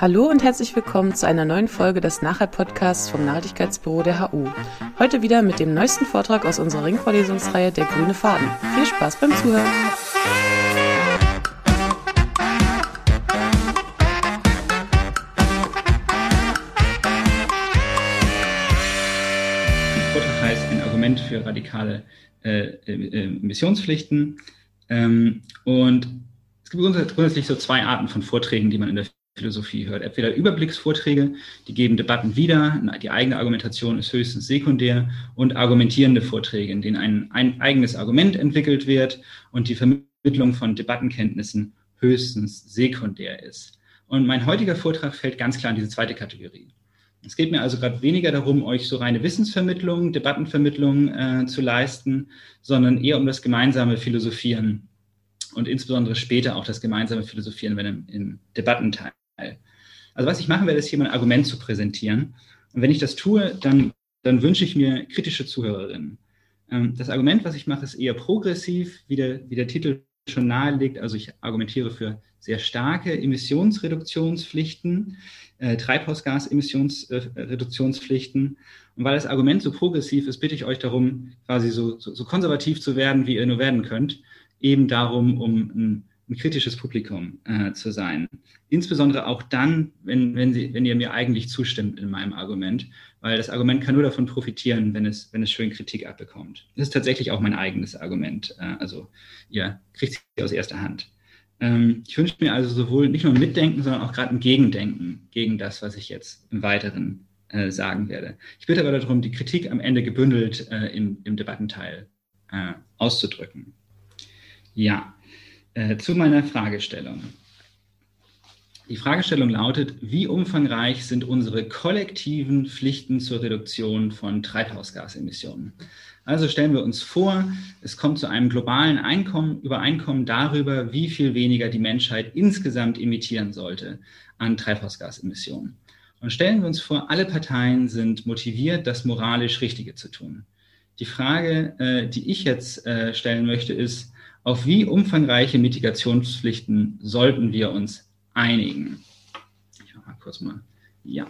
Hallo und herzlich willkommen zu einer neuen Folge des Nachhalt-Podcasts vom Nachhaltigkeitsbüro der HU. Heute wieder mit dem neuesten Vortrag aus unserer Ringvorlesungsreihe Der grüne Faden. Viel Spaß beim Zuhören! Vortrag heißt ein Argument für radikale äh, äh, Emissionspflichten. Ähm, und es gibt grundsätzlich so zwei Arten von Vorträgen, die man in der Philosophie hört. Entweder Überblicksvorträge, die geben Debatten wieder, die eigene Argumentation ist höchstens sekundär, und argumentierende Vorträge, in denen ein, ein eigenes Argument entwickelt wird und die Vermittlung von Debattenkenntnissen höchstens sekundär ist. Und mein heutiger Vortrag fällt ganz klar in diese zweite Kategorie. Es geht mir also gerade weniger darum, euch so reine Wissensvermittlung, Debattenvermittlung äh, zu leisten, sondern eher um das gemeinsame Philosophieren und insbesondere später auch das gemeinsame Philosophieren wenn im, im Debattenteil. Also was ich machen werde, ist hier mein Argument zu präsentieren. Und wenn ich das tue, dann, dann wünsche ich mir kritische Zuhörerinnen. Ähm, das Argument, was ich mache, ist eher progressiv, wie der, wie der Titel schon nahelegt. Also ich argumentiere für sehr starke Emissionsreduktionspflichten, äh, Treibhausgasemissionsreduktionspflichten. Und weil das Argument so progressiv ist, bitte ich euch darum, quasi so, so, so konservativ zu werden, wie ihr nur werden könnt. Eben darum, um ein ein kritisches Publikum äh, zu sein. Insbesondere auch dann, wenn, wenn, Sie, wenn ihr mir eigentlich zustimmt in meinem Argument, weil das Argument kann nur davon profitieren, wenn es, wenn es schön Kritik abbekommt. Das ist tatsächlich auch mein eigenes Argument. Äh, also ihr kriegt es aus erster Hand. Ähm, ich wünsche mir also sowohl nicht nur ein Mitdenken, sondern auch gerade ein Gegendenken gegen das, was ich jetzt im Weiteren äh, sagen werde. Ich bitte aber darum, die Kritik am Ende gebündelt äh, im, im Debattenteil äh, auszudrücken. Ja, äh, zu meiner Fragestellung. Die Fragestellung lautet, wie umfangreich sind unsere kollektiven Pflichten zur Reduktion von Treibhausgasemissionen? Also stellen wir uns vor, es kommt zu einem globalen Einkommen, Übereinkommen darüber, wie viel weniger die Menschheit insgesamt emittieren sollte an Treibhausgasemissionen. Und stellen wir uns vor, alle Parteien sind motiviert, das moralisch Richtige zu tun. Die Frage, äh, die ich jetzt äh, stellen möchte, ist, auf wie umfangreiche Mitigationspflichten sollten wir uns einigen? Ich mache mal kurz mal. Ja.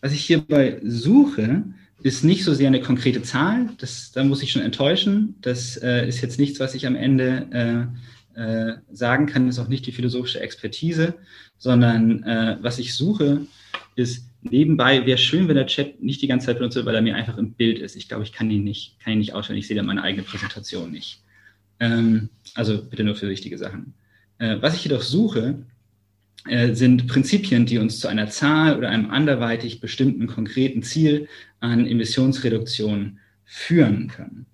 Was ich hierbei suche, ist nicht so sehr eine konkrete Zahl. Das, da muss ich schon enttäuschen. Das äh, ist jetzt nichts, was ich am Ende äh, äh, sagen kann. Das ist auch nicht die philosophische Expertise, sondern äh, was ich suche, ist nebenbei, wäre schön, wenn der Chat nicht die ganze Zeit benutzt wird, weil er mir einfach im Bild ist. Ich glaube, ich kann ihn nicht, kann ihn nicht ausstellen. Ich sehe da meine eigene Präsentation nicht. Ähm, also bitte nur für wichtige Sachen. Äh, was ich jedoch suche, äh, sind Prinzipien, die uns zu einer Zahl oder einem anderweitig bestimmten konkreten Ziel an Emissionsreduktion führen können.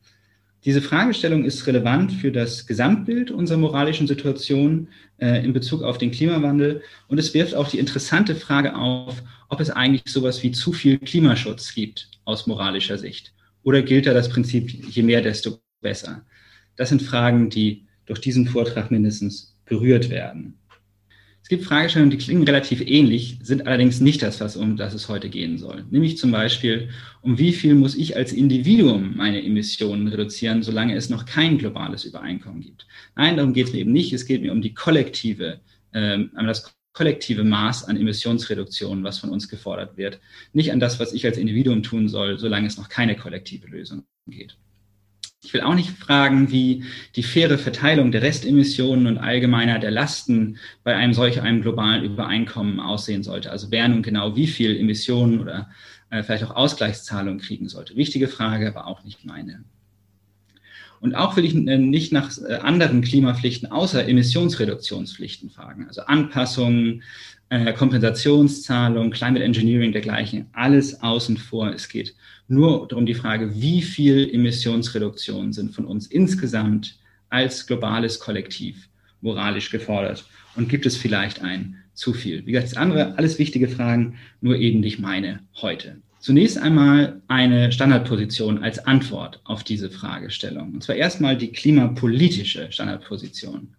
Diese Fragestellung ist relevant für das Gesamtbild unserer moralischen Situation äh, in Bezug auf den Klimawandel und es wirft auch die interessante Frage auf, ob es eigentlich sowas wie zu viel Klimaschutz gibt aus moralischer Sicht. Oder gilt da das Prinzip, je mehr, desto besser? Das sind Fragen, die durch diesen Vortrag mindestens berührt werden. Es gibt Fragestellungen, die klingen relativ ähnlich, sind allerdings nicht das, was um das es heute gehen soll. Nämlich zum Beispiel, um wie viel muss ich als Individuum meine Emissionen reduzieren, solange es noch kein globales Übereinkommen gibt. Nein, darum geht es mir eben nicht. Es geht mir um die kollektive, ähm, um das kollektive Maß an Emissionsreduktion, was von uns gefordert wird. Nicht an das, was ich als Individuum tun soll, solange es noch keine kollektive Lösung geht. Ich will auch nicht fragen, wie die faire Verteilung der Restemissionen und allgemeiner der Lasten bei einem solch einem globalen Übereinkommen aussehen sollte. Also wer nun genau wie viel Emissionen oder äh, vielleicht auch Ausgleichszahlungen kriegen sollte. Wichtige Frage, aber auch nicht meine. Und auch will ich äh, nicht nach äh, anderen Klimapflichten außer Emissionsreduktionspflichten fragen. Also Anpassungen, äh, Kompensationszahlungen, Climate Engineering, dergleichen. Alles außen vor. Es geht nur darum die Frage, wie viel Emissionsreduktionen sind von uns insgesamt als globales Kollektiv moralisch gefordert und gibt es vielleicht ein zu viel? Wie gesagt, das andere, alles wichtige Fragen, nur eben nicht meine heute. Zunächst einmal eine Standardposition als Antwort auf diese Fragestellung. Und zwar erstmal die klimapolitische Standardposition.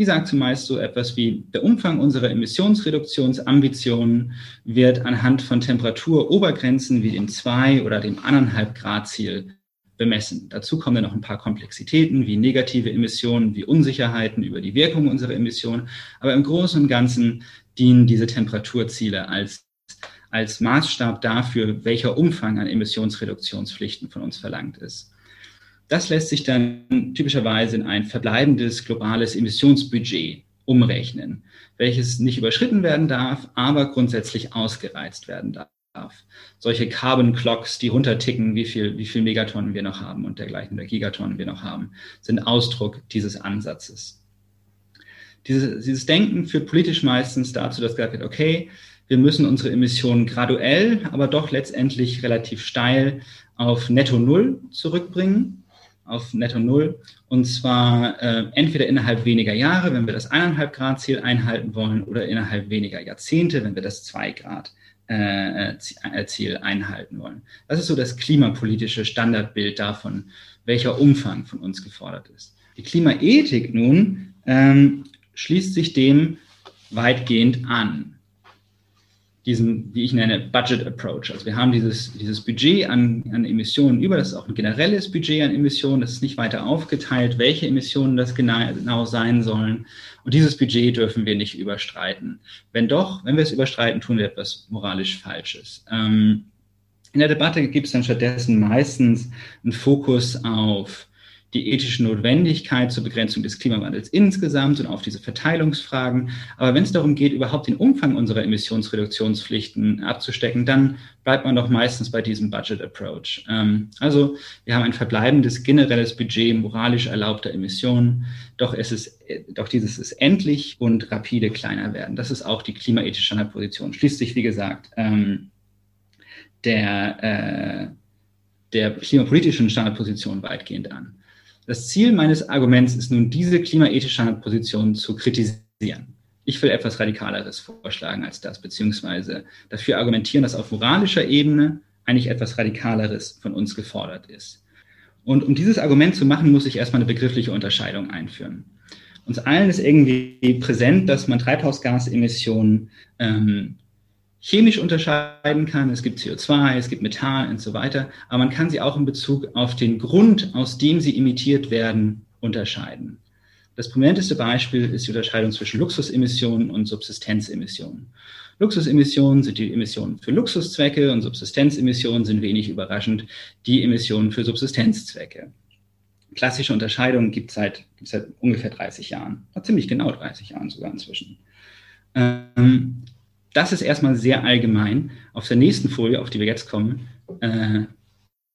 Die sagt zumeist so etwas wie, der Umfang unserer Emissionsreduktionsambitionen wird anhand von Temperaturobergrenzen wie dem 2 oder dem 1,5 Grad Ziel bemessen. Dazu kommen dann noch ein paar Komplexitäten wie negative Emissionen, wie Unsicherheiten über die Wirkung unserer Emissionen. Aber im Großen und Ganzen dienen diese Temperaturziele als, als Maßstab dafür, welcher Umfang an Emissionsreduktionspflichten von uns verlangt ist. Das lässt sich dann typischerweise in ein verbleibendes globales Emissionsbudget umrechnen, welches nicht überschritten werden darf, aber grundsätzlich ausgereizt werden darf. Solche Carbon Clocks, die runterticken, wie viel, wie viel Megatonnen wir noch haben und dergleichen oder Gigatonnen wir noch haben, sind Ausdruck dieses Ansatzes. Dieses, dieses Denken führt politisch meistens dazu, dass gesagt wird, okay, wir müssen unsere Emissionen graduell, aber doch letztendlich relativ steil auf Netto Null zurückbringen auf Netto Null. Und zwar äh, entweder innerhalb weniger Jahre, wenn wir das 1,5 Grad Ziel einhalten wollen, oder innerhalb weniger Jahrzehnte, wenn wir das 2 Grad äh, äh, Ziel einhalten wollen. Das ist so das klimapolitische Standardbild davon, welcher Umfang von uns gefordert ist. Die Klimaethik nun ähm, schließt sich dem weitgehend an diesen, wie ich nenne, Budget Approach. Also wir haben dieses, dieses Budget an, an Emissionen über, das ist auch ein generelles Budget an Emissionen, das ist nicht weiter aufgeteilt, welche Emissionen das genau, genau sein sollen. Und dieses Budget dürfen wir nicht überstreiten. Wenn doch, wenn wir es überstreiten, tun wir etwas moralisch Falsches. Ähm, in der Debatte gibt es dann stattdessen meistens einen Fokus auf die ethische Notwendigkeit zur Begrenzung des Klimawandels insgesamt und auf diese Verteilungsfragen. Aber wenn es darum geht, überhaupt den Umfang unserer Emissionsreduktionspflichten abzustecken, dann bleibt man doch meistens bei diesem Budget Approach. Ähm, also wir haben ein verbleibendes generelles Budget moralisch erlaubter Emissionen, doch es ist, doch dieses ist endlich und rapide kleiner werden. Das ist auch die klimaethische Standardposition. Schließt sich, wie gesagt, ähm, der, äh, der klimapolitischen Standardposition weitgehend an. Das Ziel meines Arguments ist nun, diese klimaethische Position zu kritisieren. Ich will etwas Radikaleres vorschlagen als das, beziehungsweise dafür argumentieren, dass auf moralischer Ebene eigentlich etwas Radikaleres von uns gefordert ist. Und um dieses Argument zu machen, muss ich erstmal eine begriffliche Unterscheidung einführen. Uns allen ist irgendwie präsent, dass man Treibhausgasemissionen ähm, chemisch unterscheiden kann. Es gibt CO2, es gibt Methan und so weiter, aber man kann sie auch in Bezug auf den Grund, aus dem sie emittiert werden, unterscheiden. Das prominenteste Beispiel ist die Unterscheidung zwischen Luxusemissionen und Subsistenzemissionen. Luxusemissionen sind die Emissionen für Luxuszwecke und Subsistenzemissionen sind wenig überraschend die Emissionen für Subsistenzzwecke. Klassische Unterscheidungen gibt es seit, seit ungefähr 30 Jahren, ziemlich genau 30 Jahren sogar inzwischen. Ähm, das ist erstmal sehr allgemein. Auf der nächsten Folie, auf die wir jetzt kommen, äh,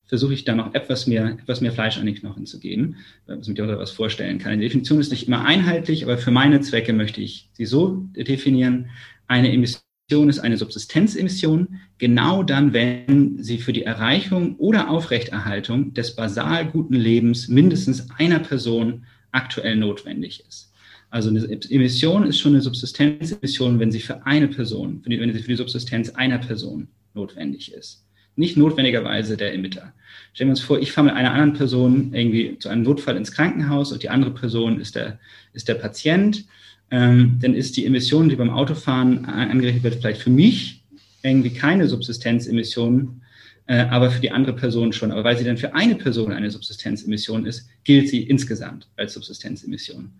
versuche ich da noch etwas mehr, etwas mehr Fleisch an die Knochen zu geben, damit ich euch was vorstellen kann. Die Definition ist nicht immer einheitlich, aber für meine Zwecke möchte ich sie so definieren. Eine Emission ist eine Subsistenzemission, genau dann, wenn sie für die Erreichung oder Aufrechterhaltung des basal guten Lebens mindestens einer Person aktuell notwendig ist. Also eine Emission ist schon eine Subsistenzemission, wenn sie für eine Person, wenn sie für die Subsistenz einer Person notwendig ist. Nicht notwendigerweise der Emitter. Stellen wir uns vor, ich fahre mit einer anderen Person irgendwie zu einem Notfall ins Krankenhaus und die andere Person ist der, ist der Patient. Ähm, dann ist die Emission, die beim Autofahren angerechnet wird, vielleicht für mich irgendwie keine Subsistenzemission, äh, aber für die andere Person schon. Aber weil sie dann für eine Person eine Subsistenzemission ist, gilt sie insgesamt als Subsistenzemission.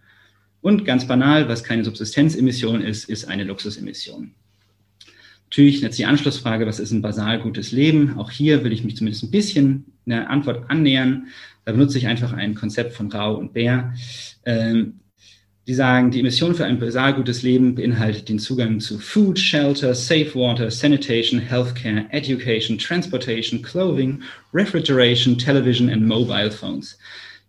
Und ganz banal, was keine Subsistenzemission ist, ist eine Luxusemission. Natürlich jetzt die Anschlussfrage, was ist ein basal gutes Leben? Auch hier will ich mich zumindest ein bisschen eine Antwort annähern. Da benutze ich einfach ein Konzept von Rau und Bär. Ähm, die sagen, die Emission für ein basal gutes Leben beinhaltet den Zugang zu Food, Shelter, Safe Water, Sanitation, Healthcare, Education, Transportation, Clothing, Refrigeration, Television and Mobile Phones.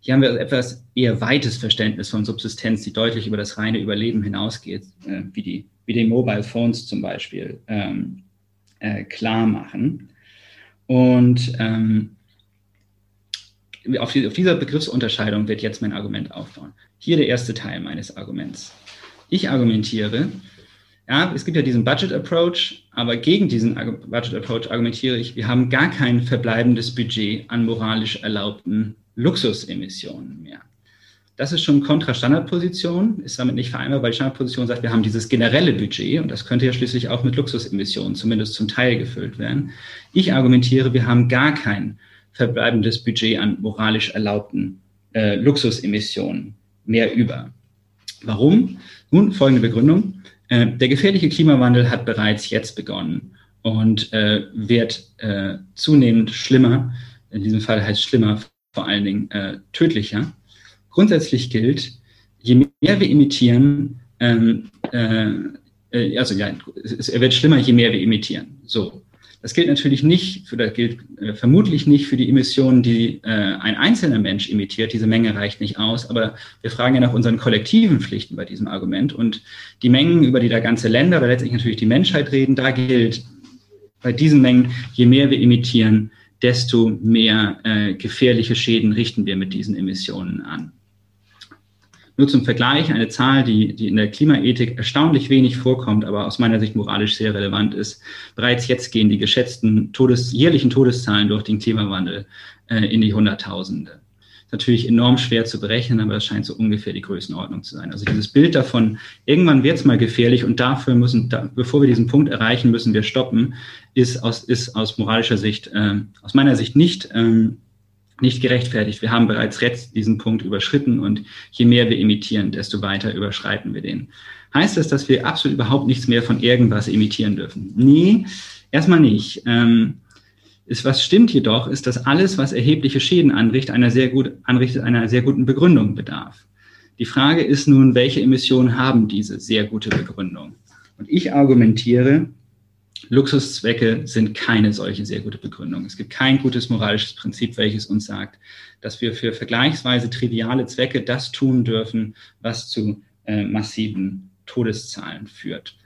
Hier haben wir etwas eher weites Verständnis von Subsistenz, die deutlich über das reine Überleben hinausgeht, äh, wie, die, wie die Mobile Phones zum Beispiel ähm, äh, klar machen. Und ähm, auf, die, auf dieser Begriffsunterscheidung wird jetzt mein Argument aufbauen. Hier der erste Teil meines Arguments. Ich argumentiere, ja, es gibt ja diesen Budget Approach, aber gegen diesen Budget Approach argumentiere ich, wir haben gar kein verbleibendes Budget an moralisch erlaubten Luxusemissionen mehr. Das ist schon Kontra-Standardposition, ist damit nicht vereinbar, weil die Standardposition sagt, wir haben dieses generelle Budget und das könnte ja schließlich auch mit Luxusemissionen zumindest zum Teil gefüllt werden. Ich argumentiere, wir haben gar kein verbleibendes Budget an moralisch erlaubten äh, Luxusemissionen mehr über. Warum? Nun, folgende Begründung. Äh, der gefährliche Klimawandel hat bereits jetzt begonnen und äh, wird äh, zunehmend schlimmer. In diesem Fall heißt schlimmer vor allen Dingen äh, tödlicher. Grundsätzlich gilt, je mehr wir imitieren, ähm, äh, äh, also ja, es, er wird schlimmer, je mehr wir imitieren. So. Das gilt natürlich nicht, für, das gilt äh, vermutlich nicht für die Emissionen, die äh, ein einzelner Mensch emittiert. Diese Menge reicht nicht aus. Aber wir fragen ja nach unseren kollektiven Pflichten bei diesem Argument. Und die Mengen, über die da ganze Länder, aber letztlich natürlich die Menschheit reden, da gilt bei diesen Mengen, je mehr wir emittieren, desto mehr äh, gefährliche Schäden richten wir mit diesen Emissionen an. Nur zum Vergleich eine Zahl, die, die in der Klimaethik erstaunlich wenig vorkommt, aber aus meiner Sicht moralisch sehr relevant ist. Bereits jetzt gehen die geschätzten Todes, jährlichen Todeszahlen durch den Klimawandel äh, in die Hunderttausende. Natürlich enorm schwer zu berechnen, aber das scheint so ungefähr die Größenordnung zu sein. Also dieses Bild davon, irgendwann wird es mal gefährlich und dafür müssen, da, bevor wir diesen Punkt erreichen, müssen wir stoppen, ist aus, ist aus moralischer Sicht, äh, aus meiner Sicht nicht ähm, nicht gerechtfertigt. Wir haben bereits jetzt diesen Punkt überschritten und je mehr wir imitieren, desto weiter überschreiten wir den. Heißt das, dass wir absolut überhaupt nichts mehr von irgendwas imitieren dürfen? Nee, erstmal nicht. Ähm, ist, was stimmt jedoch, ist, dass alles, was erhebliche Schäden anrichtet, einer sehr, gut, anrichtet, einer sehr guten Begründung bedarf. Die Frage ist nun, welche Emissionen haben diese sehr gute Begründung? Und ich argumentiere, Luxuszwecke sind keine solche sehr gute Begründung. Es gibt kein gutes moralisches Prinzip, welches uns sagt, dass wir für vergleichsweise triviale Zwecke das tun dürfen, was zu äh, massiven Todeszahlen führt.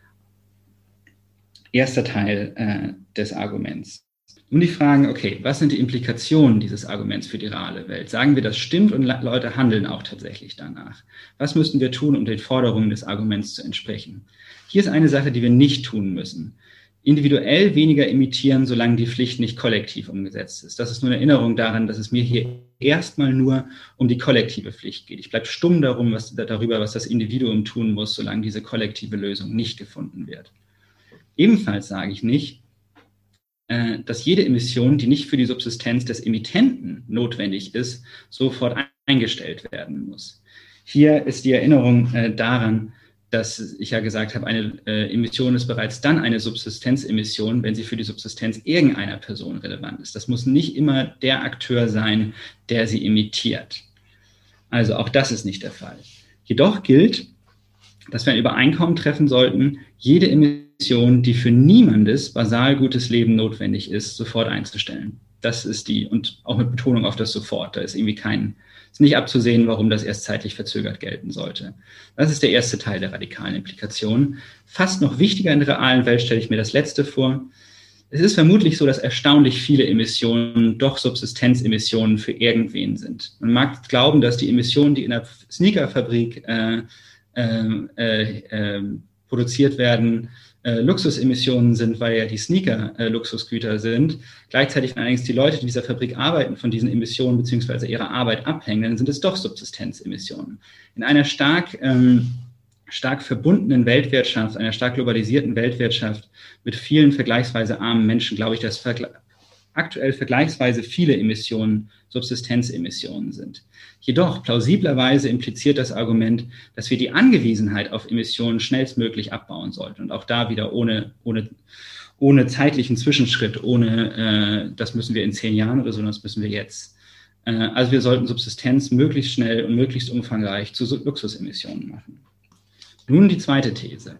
Erster Teil äh, des Arguments. Nun die Fragen, okay, was sind die Implikationen dieses Arguments für die reale Welt? Sagen wir, das stimmt und Leute handeln auch tatsächlich danach. Was müssten wir tun, um den Forderungen des Arguments zu entsprechen? Hier ist eine Sache, die wir nicht tun müssen individuell weniger imitieren, solange die Pflicht nicht kollektiv umgesetzt ist. Das ist nur eine Erinnerung daran, dass es mir hier erstmal nur um die kollektive Pflicht geht. Ich bleibe stumm darum, was, darüber, was das Individuum tun muss, solange diese kollektive Lösung nicht gefunden wird. Ebenfalls sage ich nicht, dass jede Emission, die nicht für die Subsistenz des Emittenten notwendig ist, sofort eingestellt werden muss. Hier ist die Erinnerung äh, daran, dass ich ja gesagt habe, eine äh, Emission ist bereits dann eine Subsistenzemission, wenn sie für die Subsistenz irgendeiner Person relevant ist. Das muss nicht immer der Akteur sein, der sie emittiert. Also auch das ist nicht der Fall. Jedoch gilt, dass wir ein Übereinkommen treffen sollten, jede Emission, die für niemandes basal gutes Leben notwendig ist, sofort einzustellen. Das ist die, und auch mit Betonung auf das sofort. Da ist irgendwie kein, ist nicht abzusehen, warum das erst zeitlich verzögert gelten sollte. Das ist der erste Teil der radikalen Implikation. Fast noch wichtiger in der realen Welt stelle ich mir das letzte vor. Es ist vermutlich so, dass erstaunlich viele Emissionen doch Subsistenzemissionen für irgendwen sind. Man mag glauben, dass die Emissionen, die in der Sneakerfabrik äh, äh, äh, produziert werden, äh, Luxusemissionen sind, weil ja die Sneaker äh, Luxusgüter sind. Gleichzeitig allerdings die Leute, die in dieser Fabrik arbeiten, von diesen Emissionen beziehungsweise ihrer Arbeit abhängen, dann sind es doch Subsistenzemissionen. In einer stark, ähm, stark verbundenen Weltwirtschaft, einer stark globalisierten Weltwirtschaft mit vielen vergleichsweise armen Menschen, glaube ich, dass aktuell vergleichsweise viele Emissionen Subsistenzemissionen sind. Jedoch plausiblerweise impliziert das Argument, dass wir die Angewiesenheit auf Emissionen schnellstmöglich abbauen sollten und auch da wieder ohne, ohne, ohne zeitlichen Zwischenschritt, ohne äh, das müssen wir in zehn Jahren oder so, das müssen wir jetzt. Äh, also wir sollten Subsistenz möglichst schnell und möglichst umfangreich zu Luxusemissionen machen. Nun die zweite These.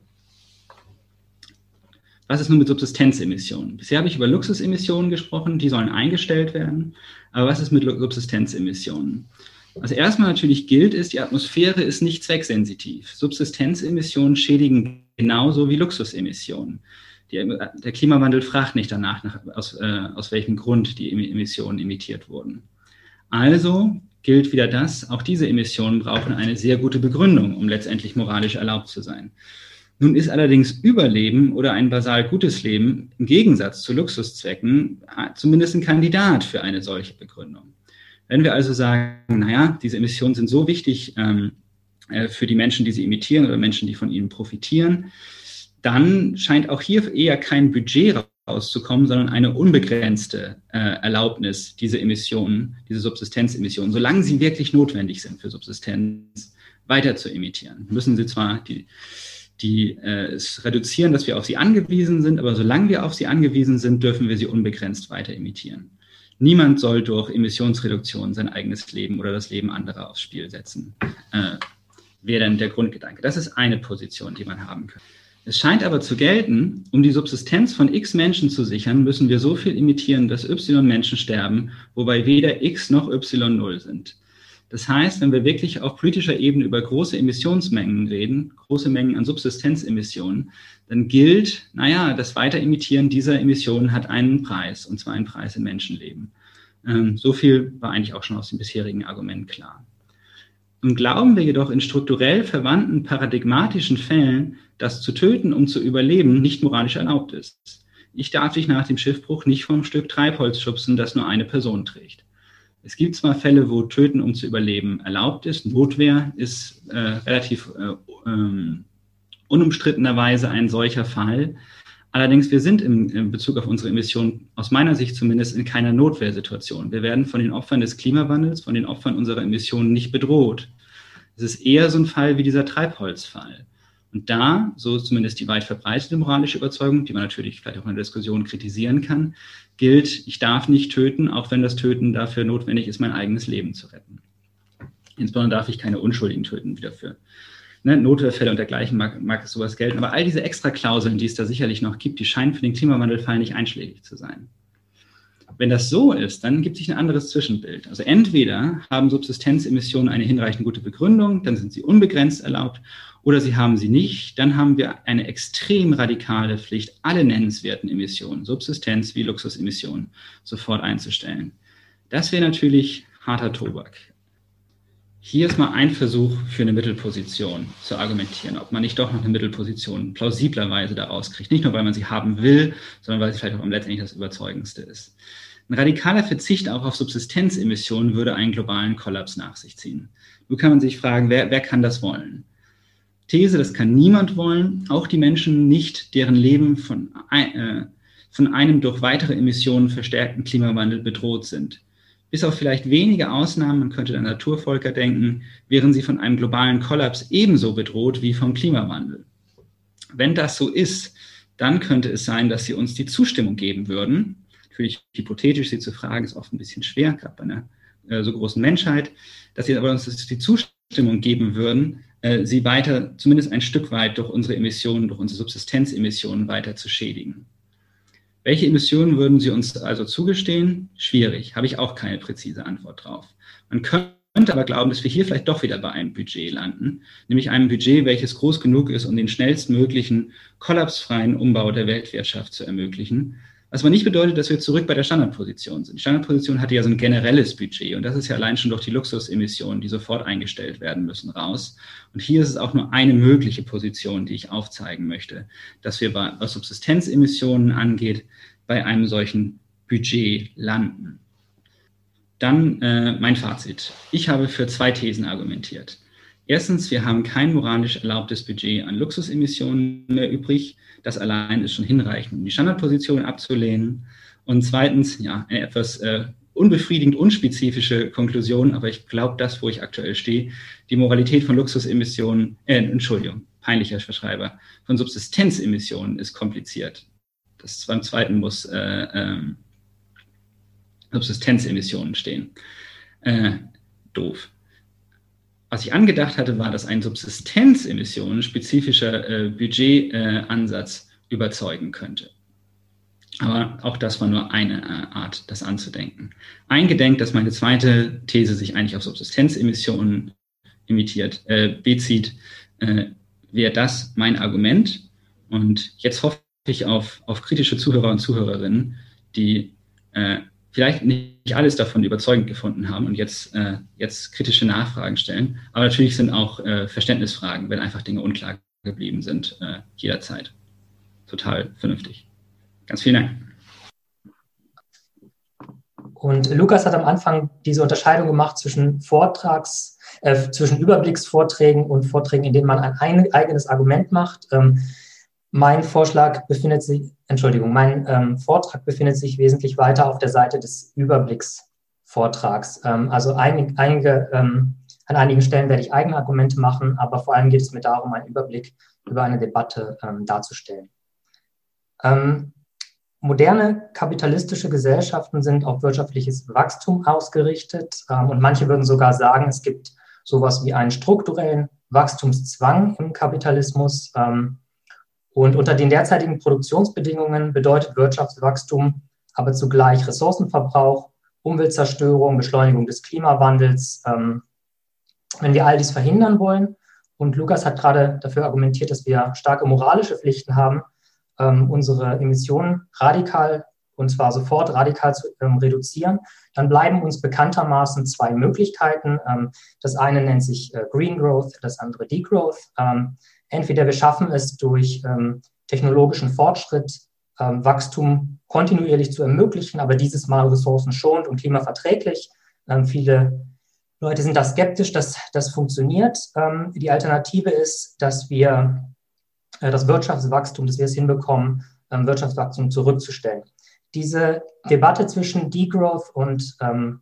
Was ist nun mit Subsistenzemissionen? Bisher habe ich über Luxusemissionen gesprochen, die sollen eingestellt werden. Aber was ist mit Subsistenzemissionen? Was erstmal natürlich gilt, ist, die Atmosphäre ist nicht zwecksensitiv. Subsistenzemissionen schädigen genauso wie Luxusemissionen. Die, der Klimawandel fragt nicht danach, nach, aus, äh, aus welchem Grund die Emissionen emittiert wurden. Also gilt wieder das, auch diese Emissionen brauchen eine sehr gute Begründung, um letztendlich moralisch erlaubt zu sein. Nun ist allerdings Überleben oder ein basal gutes Leben im Gegensatz zu Luxuszwecken äh, zumindest ein Kandidat für eine solche Begründung. Wenn wir also sagen, naja, diese Emissionen sind so wichtig ähm, äh, für die Menschen, die sie imitieren oder Menschen, die von ihnen profitieren, dann scheint auch hier eher kein Budget rauszukommen, sondern eine unbegrenzte äh, Erlaubnis, diese Emissionen, diese Subsistenzemissionen, solange sie wirklich notwendig sind für Subsistenz, weiter zu emittieren. Müssen sie zwar die die äh, es reduzieren, dass wir auf sie angewiesen sind, aber solange wir auf sie angewiesen sind, dürfen wir sie unbegrenzt weiter emittieren. Niemand soll durch Emissionsreduktion sein eigenes Leben oder das Leben anderer aufs Spiel setzen. Äh, Wäre dann der Grundgedanke. Das ist eine Position, die man haben kann. Es scheint aber zu gelten, um die Subsistenz von x Menschen zu sichern, müssen wir so viel emittieren, dass y Menschen sterben, wobei weder x noch y null sind. Das heißt, wenn wir wirklich auf politischer Ebene über große Emissionsmengen reden, große Mengen an Subsistenzemissionen, dann gilt, naja, das Weiteremittieren dieser Emissionen hat einen Preis, und zwar einen Preis in Menschenleben. Ähm, so viel war eigentlich auch schon aus dem bisherigen Argument klar. Und glauben wir jedoch in strukturell verwandten paradigmatischen Fällen, dass zu töten, um zu überleben, nicht moralisch erlaubt ist. Ich darf dich nach dem Schiffbruch nicht vom Stück Treibholz schubsen, das nur eine Person trägt. Es gibt zwar Fälle, wo Töten, um zu überleben, erlaubt ist. Notwehr ist äh, relativ äh, ähm, unumstrittenerweise ein solcher Fall. Allerdings, wir sind im, in Bezug auf unsere Emissionen aus meiner Sicht zumindest in keiner Notwehrsituation. Wir werden von den Opfern des Klimawandels, von den Opfern unserer Emissionen nicht bedroht. Es ist eher so ein Fall wie dieser Treibholzfall. Und da, so zumindest die weit verbreitete moralische Überzeugung, die man natürlich vielleicht auch in der Diskussion kritisieren kann, gilt, ich darf nicht töten, auch wenn das Töten dafür notwendig ist, mein eigenes Leben zu retten. Insbesondere darf ich keine Unschuldigen töten, wie dafür. Ne, Notwehrfälle und dergleichen mag, mag sowas gelten. Aber all diese Extraklauseln, die es da sicherlich noch gibt, die scheinen für den Klimawandelfall nicht einschlägig zu sein. Wenn das so ist, dann gibt sich ein anderes Zwischenbild. Also entweder haben Subsistenzemissionen eine hinreichend gute Begründung, dann sind sie unbegrenzt erlaubt, oder sie haben sie nicht, dann haben wir eine extrem radikale Pflicht, alle nennenswerten Emissionen, Subsistenz wie Luxusemissionen, sofort einzustellen. Das wäre natürlich harter Tobak. Hier ist mal ein Versuch für eine Mittelposition zu argumentieren, ob man nicht doch noch eine Mittelposition plausiblerweise daraus kriegt. Nicht nur, weil man sie haben will, sondern weil sie vielleicht auch letztendlich das Überzeugendste ist. Ein radikaler Verzicht auch auf Subsistenzemissionen würde einen globalen Kollaps nach sich ziehen. Nun kann man sich fragen, wer, wer kann das wollen? These, das kann niemand wollen, auch die Menschen nicht, deren Leben von, äh, von einem durch weitere Emissionen verstärkten Klimawandel bedroht sind. Bis auf vielleicht wenige Ausnahmen, man könnte an Naturvölker denken, wären sie von einem globalen Kollaps ebenso bedroht wie vom Klimawandel. Wenn das so ist, dann könnte es sein, dass sie uns die Zustimmung geben würden. Natürlich hypothetisch sie zu fragen, ist oft ein bisschen schwer, gerade bei einer äh, so großen Menschheit, dass sie aber uns die Zustimmung geben würden, äh, sie weiter, zumindest ein Stück weit durch unsere Emissionen, durch unsere Subsistenzemissionen weiter zu schädigen. Welche Emissionen würden Sie uns also zugestehen? Schwierig, habe ich auch keine präzise Antwort drauf. Man könnte aber glauben, dass wir hier vielleicht doch wieder bei einem Budget landen, nämlich einem Budget, welches groß genug ist, um den schnellstmöglichen kollapsfreien Umbau der Weltwirtschaft zu ermöglichen, was aber nicht bedeutet, dass wir zurück bei der Standardposition sind. Die Standardposition hatte ja so ein generelles Budget und das ist ja allein schon durch die Luxusemissionen, die sofort eingestellt werden müssen, raus. Und hier ist es auch nur eine mögliche Position, die ich aufzeigen möchte, dass wir, was Subsistenzemissionen angeht, bei einem solchen Budget landen. Dann äh, mein Fazit. Ich habe für zwei Thesen argumentiert. Erstens, wir haben kein moralisch erlaubtes Budget an Luxusemissionen mehr übrig. Das allein ist schon hinreichend, um die Standardposition abzulehnen. Und zweitens, ja, eine etwas äh, unbefriedigend unspezifische Konklusion, aber ich glaube, das, wo ich aktuell stehe, die Moralität von Luxusemissionen, äh, Entschuldigung, peinlicher Verschreiber, von Subsistenzemissionen ist kompliziert. Das beim zweiten muss äh, ähm, Subsistenzemissionen stehen. Äh, doof. Was ich angedacht hatte, war, dass ein Subsistenzemissionen spezifischer äh, Budgetansatz äh, überzeugen könnte. Aber auch das war nur eine äh, Art, das anzudenken. Eingedenkt, dass meine zweite These sich eigentlich auf Subsistenzemissionen imitiert, äh, bezieht, äh, wäre das mein Argument. Und jetzt hoffe ich auf, auf kritische Zuhörer und Zuhörerinnen, die äh, vielleicht nicht alles davon überzeugend gefunden haben und jetzt, äh, jetzt kritische Nachfragen stellen. Aber natürlich sind auch äh, Verständnisfragen, wenn einfach Dinge unklar geblieben sind, äh, jederzeit. Total vernünftig. Ganz vielen Dank. Und Lukas hat am Anfang diese Unterscheidung gemacht zwischen Vortrags, äh, zwischen Überblicksvorträgen und Vorträgen, in denen man ein eigenes Argument macht. Ähm, mein Vorschlag befindet sich, Entschuldigung, mein ähm, Vortrag befindet sich wesentlich weiter auf der Seite des Überblicksvortrags. Ähm, also ein, einige ähm, an einigen Stellen werde ich eigene Argumente machen, aber vor allem geht es mir darum, einen Überblick über eine Debatte ähm, darzustellen. Ähm, moderne kapitalistische Gesellschaften sind auf wirtschaftliches Wachstum ausgerichtet ähm, und manche würden sogar sagen, es gibt sowas wie einen strukturellen Wachstumszwang im Kapitalismus. Ähm, und unter den derzeitigen Produktionsbedingungen bedeutet Wirtschaftswachstum aber zugleich Ressourcenverbrauch, Umweltzerstörung, Beschleunigung des Klimawandels. Ähm, wenn wir all dies verhindern wollen, und Lukas hat gerade dafür argumentiert, dass wir starke moralische Pflichten haben, ähm, unsere Emissionen radikal und zwar sofort radikal zu ähm, reduzieren, dann bleiben uns bekanntermaßen zwei Möglichkeiten. Ähm, das eine nennt sich äh, Green Growth, das andere Degrowth. Ähm, entweder wir schaffen es durch ähm, technologischen Fortschritt, ähm, Wachstum kontinuierlich zu ermöglichen, aber dieses Mal ressourcenschonend und klimaverträglich. Ähm, viele Leute sind da skeptisch, dass das funktioniert. die Alternative ist, dass wir äh, das Wirtschaftswachstum, dass wir es hinbekommen, Wirtschaftswachstum zurückzustellen diese Debatte zwischen Degrowth und ähm,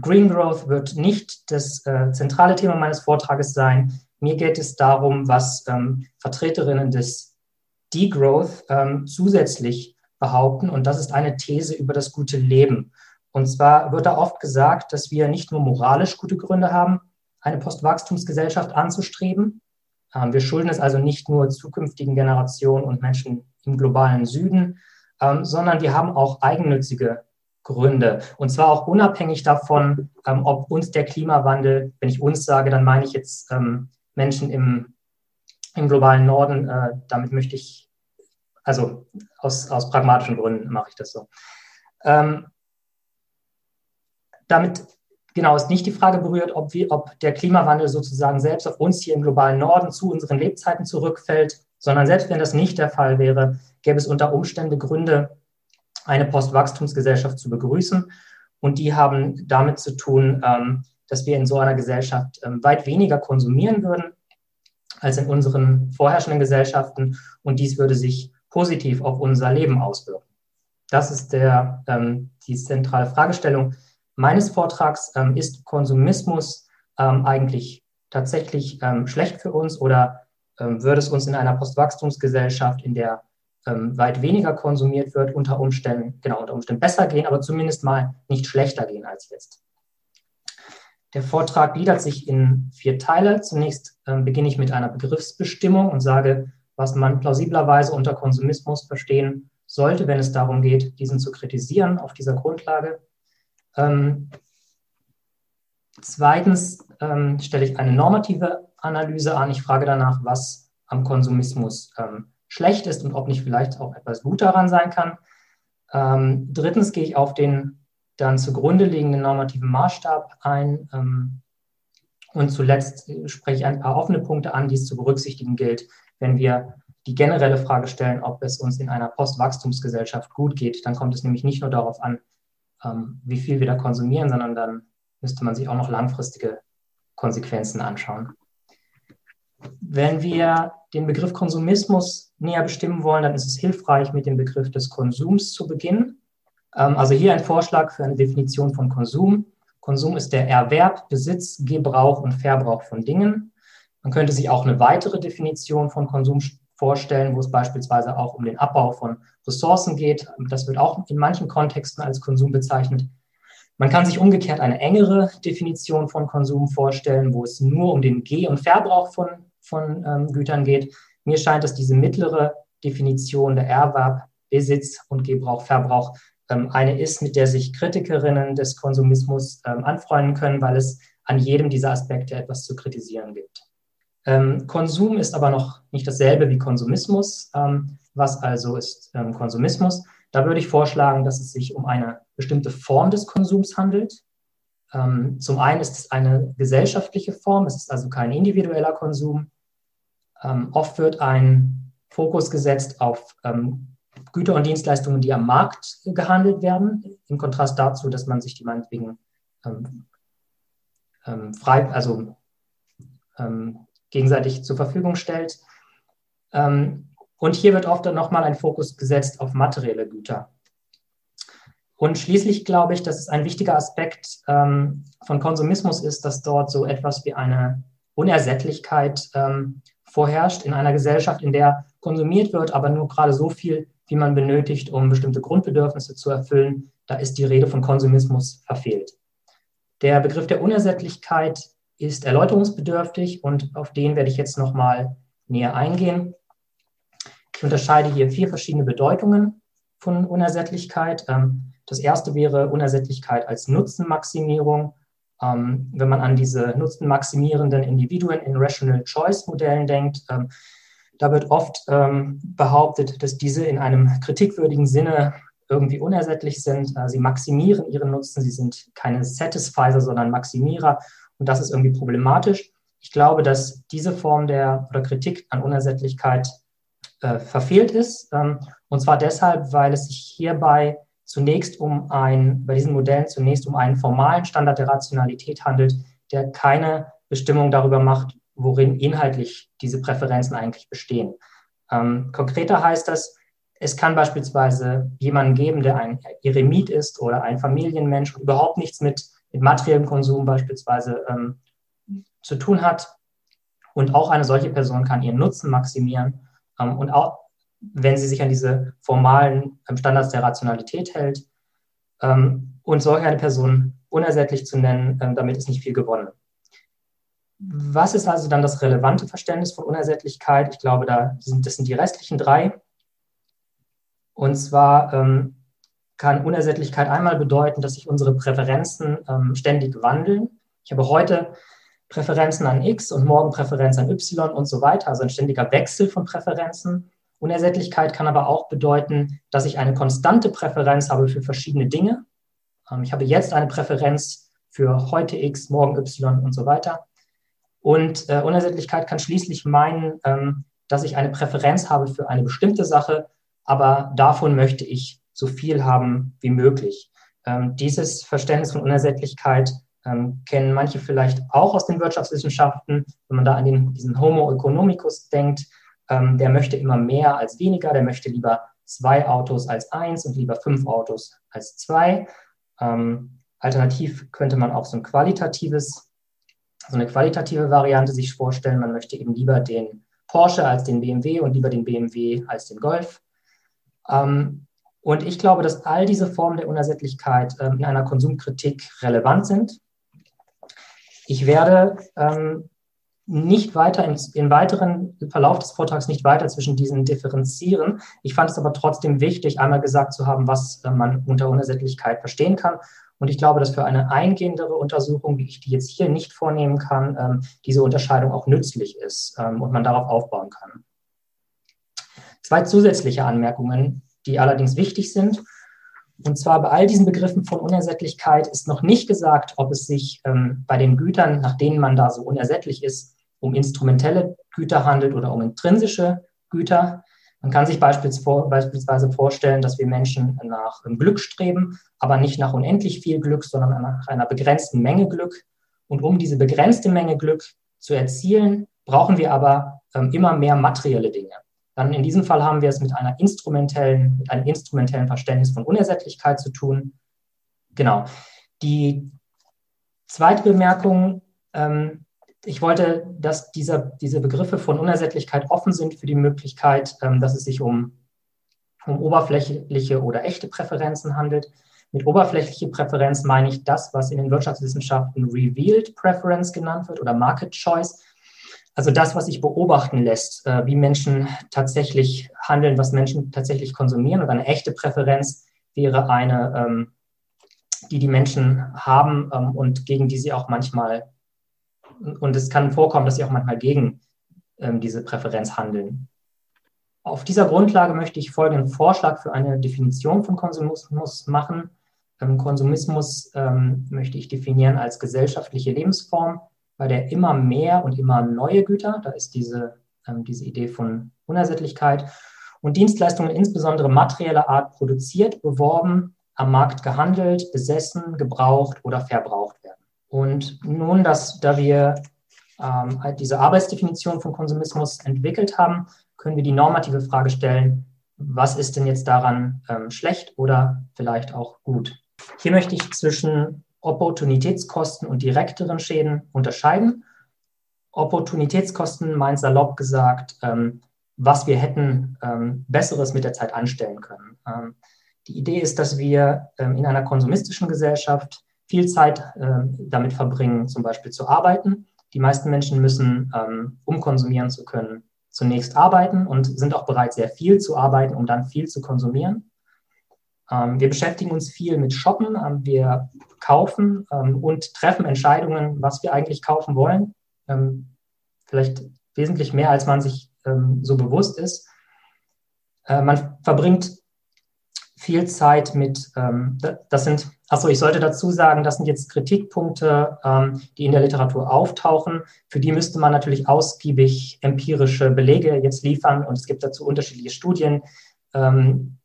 Green Growth wird nicht das äh, zentrale Thema meines Vortrages sein. Mir geht es darum, was ähm, Vertreterinnen des Degrowth ähm, zusätzlich behaupten. Und das ist eine These über das gute Leben. Und zwar wird da oft gesagt, dass wir nicht nur moralisch gute Gründe haben, eine Postwachstumsgesellschaft anzustreben. Ähm, wir schulden es also nicht nur zukünftigen Generationen und Menschen im globalen Süden, ähm, sondern wir haben auch eigennützige Gründe. Und zwar auch unabhängig davon, ähm, ob uns der Klimawandel, wenn ich uns sage, dann meine ich jetzt ähm, Menschen im, im globalen Norden, äh, damit möchte ich, also aus, aus pragmatischen Gründen mache ich das so. Ähm, damit genau ist nicht die Frage berührt, ob, wir, ob der Klimawandel sozusagen selbst auf uns hier im globalen Norden zu unseren Lebzeiten zurückfällt, sondern selbst wenn das nicht der Fall wäre, gäbe es unter Umständen Gründe, eine Postwachstumsgesellschaft zu begrüßen. Und die haben damit zu tun, ähm, dass wir in so einer Gesellschaft ähm, weit weniger konsumieren würden als in unseren vorherrschenden Gesellschaften. Und dies würde sich positiv auf unser Leben auswirken. Das ist der, ähm, die zentrale Fragestellung meines Vortrags. ist Konsumismus eigentlich tatsächlich schlecht für uns oder würde es uns in einer Postwachstumsgesellschaft, in der ähm, weit weniger konsumiert wird, unter Umständen, genau, unter Umständen besser gehen, aber zumindest mal nicht schlechter gehen als jetzt. Der Vortrag gliedert sich in vier Teile. Zunächst ähm, beginne ich mit einer Begriffsbestimmung und sage, was man plausiblerweise unter Konsumismus verstehen sollte, wenn es darum geht, diesen zu kritisieren auf dieser Grundlage. Ähm, zweitens ähm, stelle ich eine normative Analyse an. Ich frage danach, was am Konsumismus ähm, schlecht ist und ob nicht vielleicht auch etwas gut daran sein kann. Ähm, drittens gehe ich auf den dann zugrunde liegenden normativen Maßstab ein. Ähm, und zuletzt spreche ich ein paar offene Punkte an, die es zu berücksichtigen gilt, wenn wir die generelle Frage stellen, ob es uns in einer Postwachstumsgesellschaft gut geht. Dann kommt es nämlich nicht nur darauf an, ähm, wie viel wir da konsumieren, sondern dann müsste man sich auch noch langfristige Konsequenzen anschauen. Wenn wir den Begriff Konsumismus näher bestimmen wollen, dann ist es hilfreich, mit dem Begriff des Konsums zu beginnen. Ähm, also hier ein Vorschlag für eine Definition von Konsum. Konsum ist der Erwerb, Besitz, Gebrauch und Verbrauch von Dingen. Man könnte sich auch eine weitere Definition von Konsum vorstellen, wo es beispielsweise auch um den Abbau von Ressourcen geht. Das wird auch in manchen Kontexten als Konsum bezeichnet. Man kann sich umgekehrt eine engere Definition von Konsum vorstellen, wo es nur um den Geh- und Verbrauch von von ähm, Gütern geht. Mir scheint, dass diese mittlere Definition der Erwerb, Besitz und Gebrauch, Verbrauch eine ist, mit der sich Kritikerinnen des Konsumismus ähm, anfreunden können, weil es an jedem dieser Aspekte etwas zu kritisieren gibt. Ähm, Konsum ist aber noch nicht dasselbe wie Konsumismus. Ähm, was also ist ähm, Konsumismus? Da würde ich vorschlagen, dass es sich um eine bestimmte Form des Konsums handelt. Ähm, zum einen ist es eine gesellschaftliche Form, es ist also kein individueller Konsum. Ähm, oft wird ein Fokus gesetzt auf ähm, Güter und Dienstleistungen, die am Markt gehandelt werden, im Kontrast dazu, dass man sich die meinetwegen ähm, ähm, frei, also ähm, gegenseitig zur Verfügung stellt. Ähm, und hier wird oft dann nochmal ein Fokus gesetzt auf materielle Güter. Und schließlich glaube ich, dass es ein wichtiger Aspekt ähm, von Konsumismus ist, dass dort so etwas wie eine Unersättlichkeit ähm, vorherrscht in einer Gesellschaft, in der konsumiert wird, aber nur gerade so viel, wie man benötigt, um bestimmte Grundbedürfnisse zu erfüllen. Da ist die Rede von Konsumismus verfehlt. Der Begriff der Unersättlichkeit ist erläuterungsbedürftig und auf den werde ich jetzt nochmal näher eingehen. Ich unterscheide hier vier verschiedene Bedeutungen von Unersättlichkeit. Ähm, das erste wäre Unersättlichkeit als Nutzenmaximierung. Ähm, wenn man an diese nutzenmaximierenden Individuen in Rational Choice Modellen denkt, ähm, da wird oft behauptet, dass diese in einem kritikwürdigen Sinne irgendwie unersättlich sind. Äh, sie maximieren ihren Nutzen, sie sind keine Satisfizer, sondern Maximierer. Und das ist irgendwie problematisch. Ich glaube, dass diese Form der oder Kritik an Unersättlichkeit äh, verfehlt ist. Ähm, und zwar deshalb, weil es sich hierbei zunächst um ein, bei diesen Modellen zunächst um einen formalen Standard der Rationalität handelt, der keine Bestimmung darüber macht, worin inhaltlich diese Präferenzen eigentlich bestehen. Ähm, konkreter heißt das, es kann beispielsweise jemanden geben, der ein Eremit ist oder ein Familienmensch und überhaupt nichts mit, mit materiellem Konsum beispielsweise ähm, zu tun hat. Und auch eine solche Person kann ihren Nutzen maximieren. Ähm, und auch wenn sie sich an diese formalen ähm, Standards der Rationalität hält. Ähm, und solch eine Person unersättlich zu nennen, ähm, damit ist nicht viel gewonnen. Was ist also dann das relevante Verständnis von Unersättlichkeit? Ich glaube, da sind, das sind die restlichen drei. Und zwar ähm, kann Unersättlichkeit einmal bedeuten, dass sich unsere Präferenzen ähm, ständig wandeln. Ich habe heute Präferenzen an X und morgen Präferenz an Y und so weiter, also ein ständiger Wechsel von Präferenzen. Unersättlichkeit kann aber auch bedeuten, dass ich eine konstante Präferenz habe für verschiedene Dinge. Ähm, ich habe jetzt eine Präferenz für heute X, morgen Y und so weiter. Und äh, Unersättlichkeit kann schließlich meinen, ähm, dass ich eine Präferenz habe für eine bestimmte Sache, aber davon möchte ich so viel haben wie möglich. Ähm, dieses Verständnis von Unersättlichkeit ähm, kennen manche vielleicht auch aus den Wirtschaftswissenschaften. Wenn man da an den, diesen Homo economicus denkt, ähm, der möchte immer mehr als weniger, der möchte lieber zwei Autos als eins und lieber fünf Autos als zwei. Ähm, alternativ könnte man auch so ein qualitatives, so eine qualitative Variante sich vorstellen. Man möchte eben lieber den Porsche als den BMW und lieber den BMW als den Golf. Ähm, und ich glaube, dass all diese Formen der Unersättlichkeit ähm, in einer Konsumkritik relevant sind. Ich werde ähm, nicht weiter im, im, weiteren Verlauf des Vortrags nicht weiter zwischen diesen differenzieren. Ich fand es aber trotzdem wichtig, einmal gesagt zu haben, was äh, man unter Unersättlichkeit verstehen kann. Und ich glaube, dass für eine eingehendere Untersuchung, wie ich die jetzt hier nicht vornehmen kann, ähm, diese Unterscheidung auch nützlich ist ähm, und man darauf aufbauen kann. Zwei zusätzliche Anmerkungen, die allerdings wichtig sind. Und zwar bei all diesen Begriffen von Unersättlichkeit ist noch nicht gesagt, ob es sich ähm, bei den Gütern, nach denen man da so unersättlich ist, um instrumentelle Güter handelt oder um intrinsische Güter. Man kann sich beispielsweise vorstellen, dass wir Menschen nach Glück streben, aber nicht nach unendlich viel Glück, sondern nach einer begrenzten Menge Glück. Und um diese begrenzte Menge Glück zu erzielen, brauchen wir aber ähm, immer mehr materielle Dinge. Dann in diesem Fall haben wir es mit einer instrumentellen, mit einem instrumentellen Verständnis von Unersättlichkeit zu tun. Genau. Die zweite Bemerkung, ähm, ich wollte, dass dieser, diese Begriffe von Unersättlichkeit offen sind für die Möglichkeit, ähm, dass es sich um, um oberflächliche oder echte Präferenzen handelt. Mit oberflächliche Präferenz meine ich das, was in den Wirtschaftswissenschaften Revealed Preference genannt wird oder Market Choice. Also das, was sich beobachten lässt, äh, wie Menschen tatsächlich handeln, was Menschen tatsächlich konsumieren. Und eine echte Präferenz wäre eine, ähm, die die Menschen haben ähm, und gegen die sie auch manchmal und es kann vorkommen, dass sie auch manchmal gegen ähm, diese Präferenz handeln. Auf dieser Grundlage möchte ich folgenden Vorschlag für eine Definition von Konsumismus machen. Ähm, Konsumismus ähm, möchte ich definieren als gesellschaftliche Lebensform, bei der immer mehr und immer neue Güter, da ist diese, ähm, diese Idee von Unersättlichkeit, und Dienstleistungen insbesondere materieller Art produziert, beworben, am Markt gehandelt, besessen, gebraucht oder verbraucht. Und nun, dass, da wir ähm, diese Arbeitsdefinition von Konsumismus entwickelt haben, können wir die normative Frage stellen, was ist denn jetzt daran ähm, schlecht oder vielleicht auch gut. Hier möchte ich zwischen Opportunitätskosten und direkteren Schäden unterscheiden. Opportunitätskosten meint salopp gesagt, ähm, was wir hätten ähm, Besseres mit der Zeit anstellen können. Ähm, die Idee ist, dass wir ähm, in einer konsumistischen Gesellschaft viel Zeit ähm, damit verbringen, zum Beispiel zu arbeiten. Die meisten Menschen müssen, ähm, um konsumieren zu können, zunächst arbeiten und sind auch bereit, sehr viel zu arbeiten, um dann viel zu konsumieren. wir beschäftigen uns viel mit Shoppen. wir kaufen und treffen Entscheidungen, was wir eigentlich kaufen wollen ähm, vielleicht wesentlich mehr, als man sich ähm, so bewusst ist. Äh, man verbringt viel Zeit mit, ähm, das sind, achso, ich sollte dazu sagen, das sind jetzt Kritikpunkte, ähm, die in der Literatur auftauchen. Für die müsste man natürlich ausgiebig empirische Belege jetzt liefern und es gibt dazu unterschiedliche Studien. Ähm,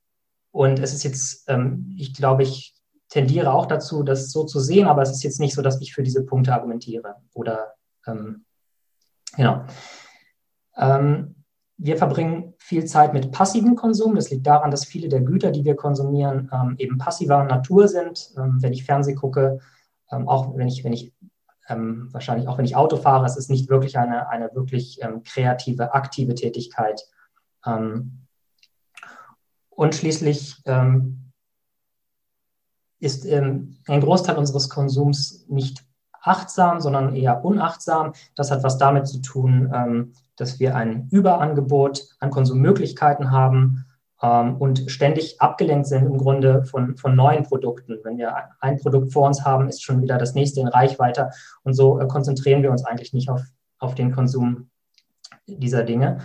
und es ist jetzt, ähm, ich glaube, ich tendiere auch dazu, das so zu sehen, aber es ist jetzt nicht so, dass ich für diese Punkte argumentiere oder ähm, genau. Ähm, wir verbringen viel Zeit mit passivem Konsum. Das liegt daran, dass viele der Güter, die wir konsumieren, ähm, eben passiver Natur sind. Ähm, wenn ich Fernsehen gucke, ähm, auch wenn ich, wenn ich ähm, wahrscheinlich auch wenn ich Auto fahre, es ist nicht wirklich eine, eine wirklich ähm, kreative, aktive Tätigkeit. und schließlich ist ein Großteil unseres Konsums nicht achtsam, sondern eher unachtsam. Das hat was damit zu tun, ähm, dass wir ein Überangebot an Konsummöglichkeiten haben ähm, und ständig abgelenkt sind im Grunde von, von neuen Produkten. Wenn wir ein Produkt vor uns haben, ist schon wieder das nächste in Reichweite. Und so äh, konzentrieren wir uns eigentlich nicht auf, auf den Konsum dieser Dinge.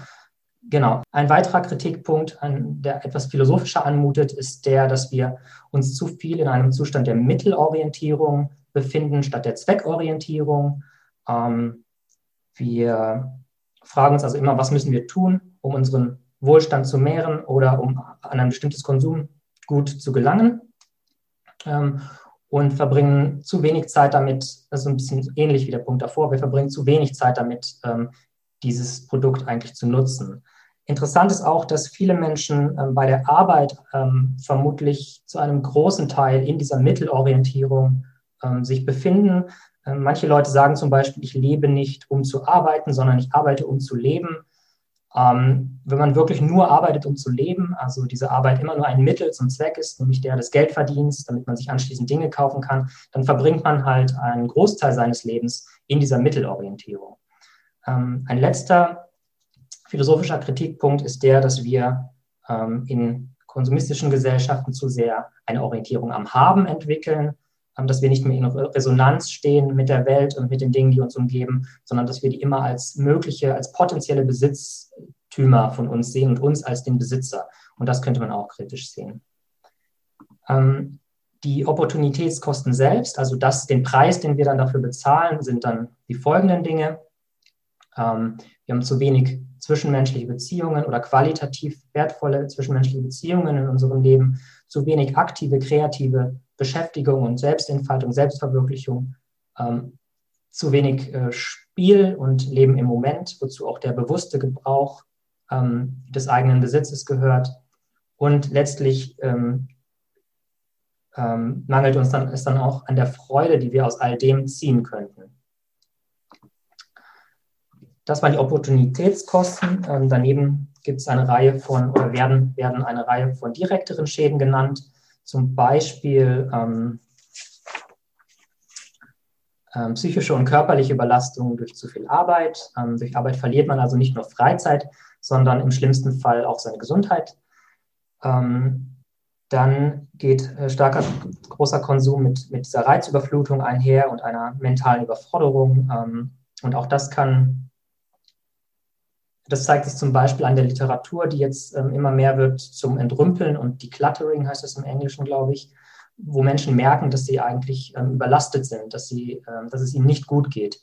Genau. Ein weiterer Kritikpunkt, der etwas philosophischer anmutet, ist der, dass wir uns zu viel in einem Zustand der Mittelorientierung befinden statt der Zweckorientierung. Ähm, wir fragen uns also immer, was müssen wir tun, um unseren Wohlstand zu mehren oder um an ein bestimmtes Konsumgut zu gelangen. Ähm, und verbringen zu wenig Zeit damit, ist ein bisschen ähnlich wie der Punkt davor, wir verbringen zu wenig Zeit damit, ähm, dieses Produkt eigentlich zu nutzen. Interessant ist auch, dass viele Menschen ähm, bei der Arbeit ähm, vermutlich zu einem großen Teil in dieser Mittelorientierung ähm, sich befinden. Ähm, manche Leute sagen zum Beispiel, ich lebe nicht, um zu arbeiten, sondern ich arbeite, um zu leben. Ähm, wenn man wirklich nur arbeitet, um zu leben, also diese Arbeit immer nur ein Mittel zum Zweck ist, nämlich der des Geldverdienens, damit man sich anschließend Dinge kaufen kann, dann verbringt man halt einen Großteil seines Lebens in dieser Mittelorientierung. Ähm, ein letzter philosophischer Kritikpunkt ist der, dass wir ähm, in konsumistischen Gesellschaften zu sehr eine Orientierung am Haben entwickeln dass wir nicht mehr in Resonanz stehen mit der Welt und mit den Dingen, die uns umgeben, sondern dass wir die immer als mögliche, als potenzielle Besitztümer von uns sehen und uns als den Besitzer. Und das könnte man auch kritisch sehen. Ähm, die Opportunitätskosten selbst, also das, den Preis, den wir dann dafür bezahlen, sind dann die folgenden Dinge. Ähm, wir haben zu wenig zwischenmenschliche Beziehungen oder qualitativ wertvolle zwischenmenschliche Beziehungen in unserem Leben, zu wenig aktive, kreative Beschäftigung und Selbstentfaltung, Selbstverwirklichung, ähm, zu wenig äh, Spiel und Leben im Moment, wozu auch der bewusste Gebrauch ähm, des eigenen Besitzes gehört. Und letztlich ähm, ähm mangelt uns dann, es dann auch an der Freude, die wir aus all dem ziehen könnten. Das waren die Opportunitätskosten. Ähm, daneben gibt es eine Reihe von, oder werden, werden eine Reihe von direkteren Schäden genannt zum Beispiel ähm, ähm, psychische und körperliche Belastung durch zu viel Arbeit. Ähm, durch Arbeit verliert man also nicht nur Freizeit, sondern im schlimmsten Fall auch seine Gesundheit. Ähm, dann geht äh, starker, großer Konsum mit, mit dieser Reizüberflutung einher und einer mentalen Überforderung. Ähm, und auch das kann das zeigt sich zum Beispiel an der Literatur, die jetzt ähm, immer mehr wird zum Entrümpeln und Decluttering heißt das im Englischen, glaube ich, wo Menschen merken, dass sie eigentlich ähm, überlastet sind, dass, sie, ähm, dass es ihnen nicht gut geht,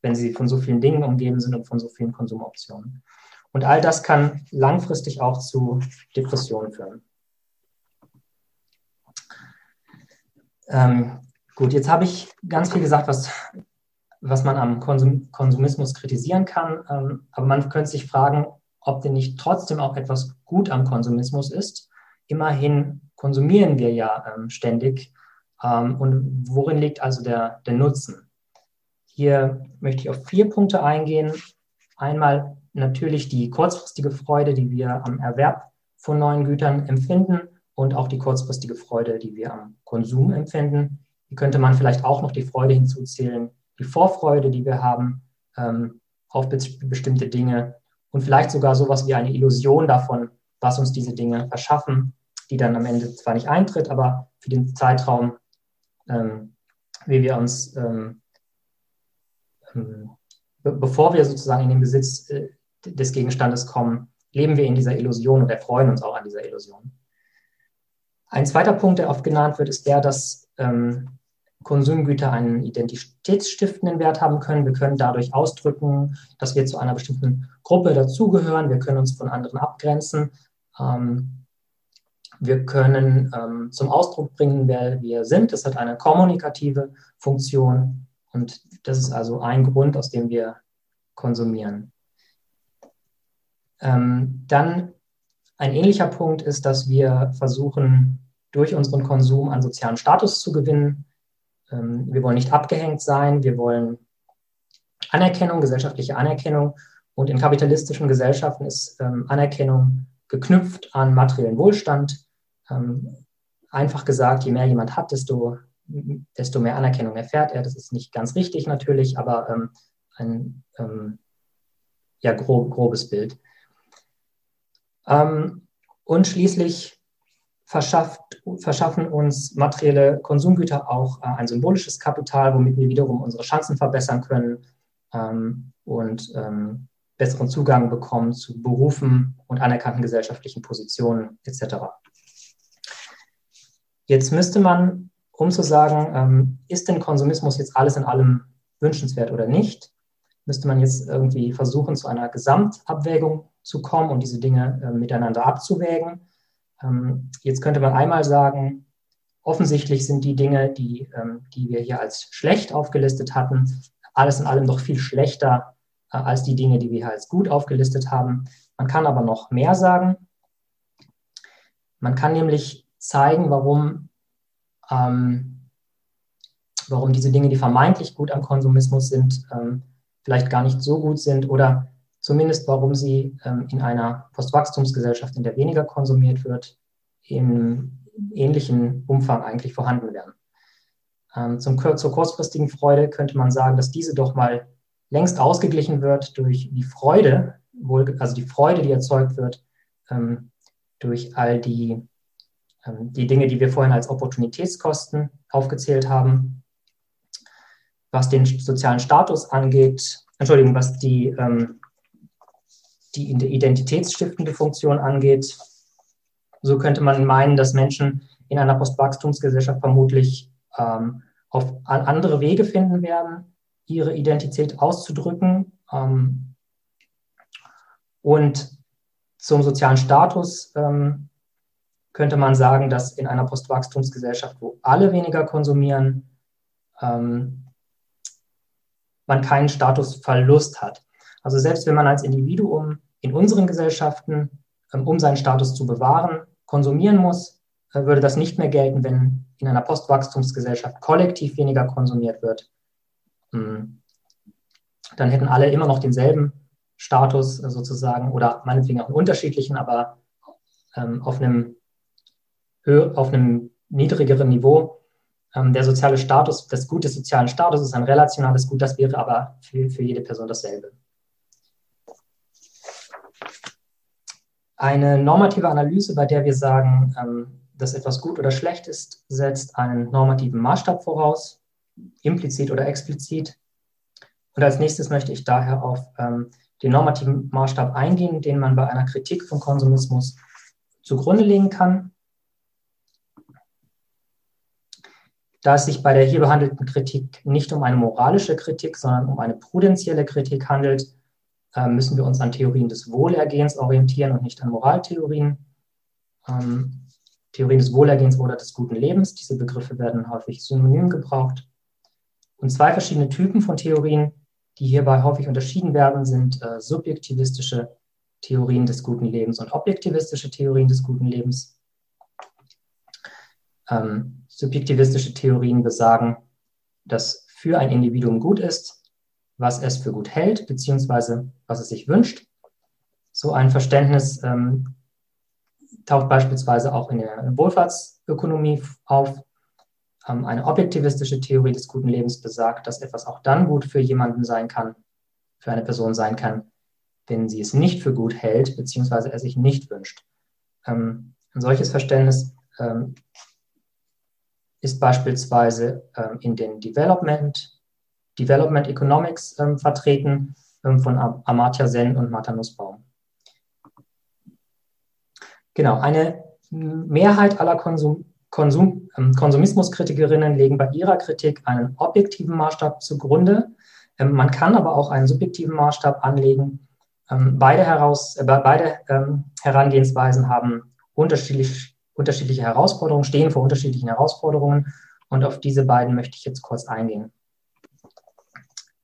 wenn sie von so vielen Dingen umgeben sind und von so vielen Konsumoptionen. Und all das kann langfristig auch zu Depressionen führen. Ähm, gut, jetzt habe ich ganz viel gesagt, was was man am Konsum Konsumismus kritisieren kann. Ähm, aber man könnte sich fragen, ob denn nicht trotzdem auch etwas gut am Konsumismus ist. Immerhin konsumieren wir ja ähm, ständig. Ähm, und worin liegt also der, der Nutzen? Hier möchte ich auf vier Punkte eingehen. Einmal natürlich die kurzfristige Freude, die wir am Erwerb von neuen Gütern empfinden und auch die kurzfristige Freude, die wir am Konsum empfinden. Hier könnte man vielleicht auch noch die Freude hinzuzählen, die Vorfreude, die wir haben ähm, auf be bestimmte Dinge und vielleicht sogar sowas wie eine Illusion davon, was uns diese Dinge verschaffen, die dann am Ende zwar nicht eintritt, aber für den Zeitraum, ähm, wie wir uns, ähm, ähm be bevor wir sozusagen in den Besitz äh, des Gegenstandes kommen, leben wir in dieser Illusion und erfreuen uns auch an dieser Illusion. Ein zweiter Punkt, der oft genannt wird, ist der, dass ähm, Konsumgüter einen identitätsstiftenden Wert haben können. Wir können dadurch ausdrücken, dass wir zu einer bestimmten Gruppe dazugehören. Wir können uns von anderen abgrenzen. Ähm, wir können ähm, zum Ausdruck bringen, wer wir sind. Das hat eine kommunikative Funktion und das ist also ein Grund, aus dem wir konsumieren. Ähm, dann ein ähnlicher Punkt ist, dass wir versuchen, durch unseren Konsum an sozialen Status zu gewinnen. Ähm, wir wollen nicht abgehängt sein, wir wollen Anerkennung, gesellschaftliche Anerkennung. Und in kapitalistischen Gesellschaften ist ähm, Anerkennung geknüpft an materiellen Wohlstand. Ähm, einfach gesagt, je mehr jemand hat, desto, desto mehr Anerkennung erfährt er. Das ist nicht ganz richtig natürlich, aber ein ja, grob, grobes Bild. Und schließlich verschafft, verschaffen uns materielle Konsumgüter auch äh, ein symbolisches Kapital, womit wir wiederum unsere Chancen verbessern können ähm, und ähm, besseren Zugang bekommen zu Berufen und anerkannten gesellschaftlichen Positionen etc. Jetzt müsste man, um zu sagen, ähm, ist denn Konsumismus jetzt alles in allem wünschenswert oder nicht, müsste man jetzt irgendwie versuchen, zu einer Gesamtabwägung zu kommen und diese Dinge äh, miteinander abzuwägen. Ähm, jetzt könnte man einmal sagen, offensichtlich sind die Dinge, die, ähm, die wir hier als schlecht aufgelistet hatten, alles in allem doch viel schlechter äh, als die Dinge, die wir hier als gut aufgelistet haben. Man kann aber noch mehr sagen. Man kann nämlich zeigen, warum, ähm, warum diese Dinge, die vermeintlich gut am Konsumismus sind, ähm, vielleicht gar nicht so gut sind oder zumindest warum sie ähm, in einer Postwachstumsgesellschaft, in der weniger konsumiert wird, im ähnlichen Umfang eigentlich vorhanden wären. Ähm, zum, zur kurzfristigen Freude könnte man sagen, dass diese doch mal längst ausgeglichen wird durch die Freude, wohl, also die Freude, die erzeugt wird ähm, durch all die, ähm, die Dinge, die wir vorhin als Opportunitätskosten aufgezählt haben. Was den sozialen Status angeht, Entschuldigung, was die, ähm, die identitätsstiftende Funktion angeht, so könnte man meinen, dass Menschen in einer Postwachstumsgesellschaft vermutlich ähm, auf andere Wege finden werden, ihre Identität auszudrücken. Ähm, und zum sozialen Status ähm, könnte man sagen, dass in einer Postwachstumsgesellschaft, wo alle weniger konsumieren, ähm, man keinen Statusverlust hat. Also selbst wenn man als Individuum in unseren Gesellschaften, ähm, um seinen Status zu bewahren, konsumieren muss, äh, würde das nicht mehr gelten, wenn in einer Postwachstumsgesellschaft kollektiv weniger konsumiert wird. Hm. Dann hätten alle immer noch denselben Status äh, sozusagen oder meinetwegen auch einen unterschiedlichen, aber ähm, auf, einem, auf einem niedrigeren Niveau. Ähm, der soziale Status, das Gut des sozialen Status ist ein relationales Gut, das wäre aber für, für jede Person dasselbe. Eine normative Analyse, bei der wir sagen, ähm, dass etwas gut oder schlecht ist, setzt einen normativen Maßstab voraus, implizit oder explizit. Und als nächstes möchte ich daher auf ähm, den normativen Maßstab eingehen, den man bei einer Kritik von Konsumismus zugrunde legen kann. Da es sich bei der hier behandelten Kritik nicht um eine moralische Kritik, sondern um eine prudentielle Kritik handelt, müssen wir uns an Theorien des Wohlergehens orientieren und nicht an Moraltheorien. Ähm, Theorien des Wohlergehens oder des guten Lebens, diese Begriffe werden häufig synonym gebraucht. Und zwei verschiedene Typen von Theorien, die hierbei häufig unterschieden werden, sind äh, subjektivistische Theorien des guten Lebens und objektivistische Theorien des guten Lebens. Ähm, subjektivistische Theorien besagen, dass für ein Individuum gut ist, was es für gut hält, beziehungsweise was es sich wünscht. So ein Verständnis ähm, taucht beispielsweise auch in der Wohlfahrtsökonomie auf. Ähm, eine objektivistische Theorie des guten Lebens besagt, dass etwas auch dann gut für jemanden sein kann, für eine Person sein kann, wenn sie es nicht für gut hält, beziehungsweise er sich nicht wünscht. Ähm, ein solches Verständnis ähm, ist beispielsweise ähm, in den Development, Development Economics ähm, vertreten ähm, von Amartya Sen und Martha Nussbaum. Genau, eine Mehrheit aller Konsum, Konsum, ähm, Konsumismuskritikerinnen legen bei ihrer Kritik einen objektiven Maßstab zugrunde. Ähm, man kann aber auch einen subjektiven Maßstab anlegen. Ähm, beide, heraus, äh, beide ähm, Herangehensweisen haben unterschiedlich, unterschiedliche Herausforderungen, stehen vor unterschiedlichen Herausforderungen und auf diese beiden möchte ich jetzt kurz eingehen.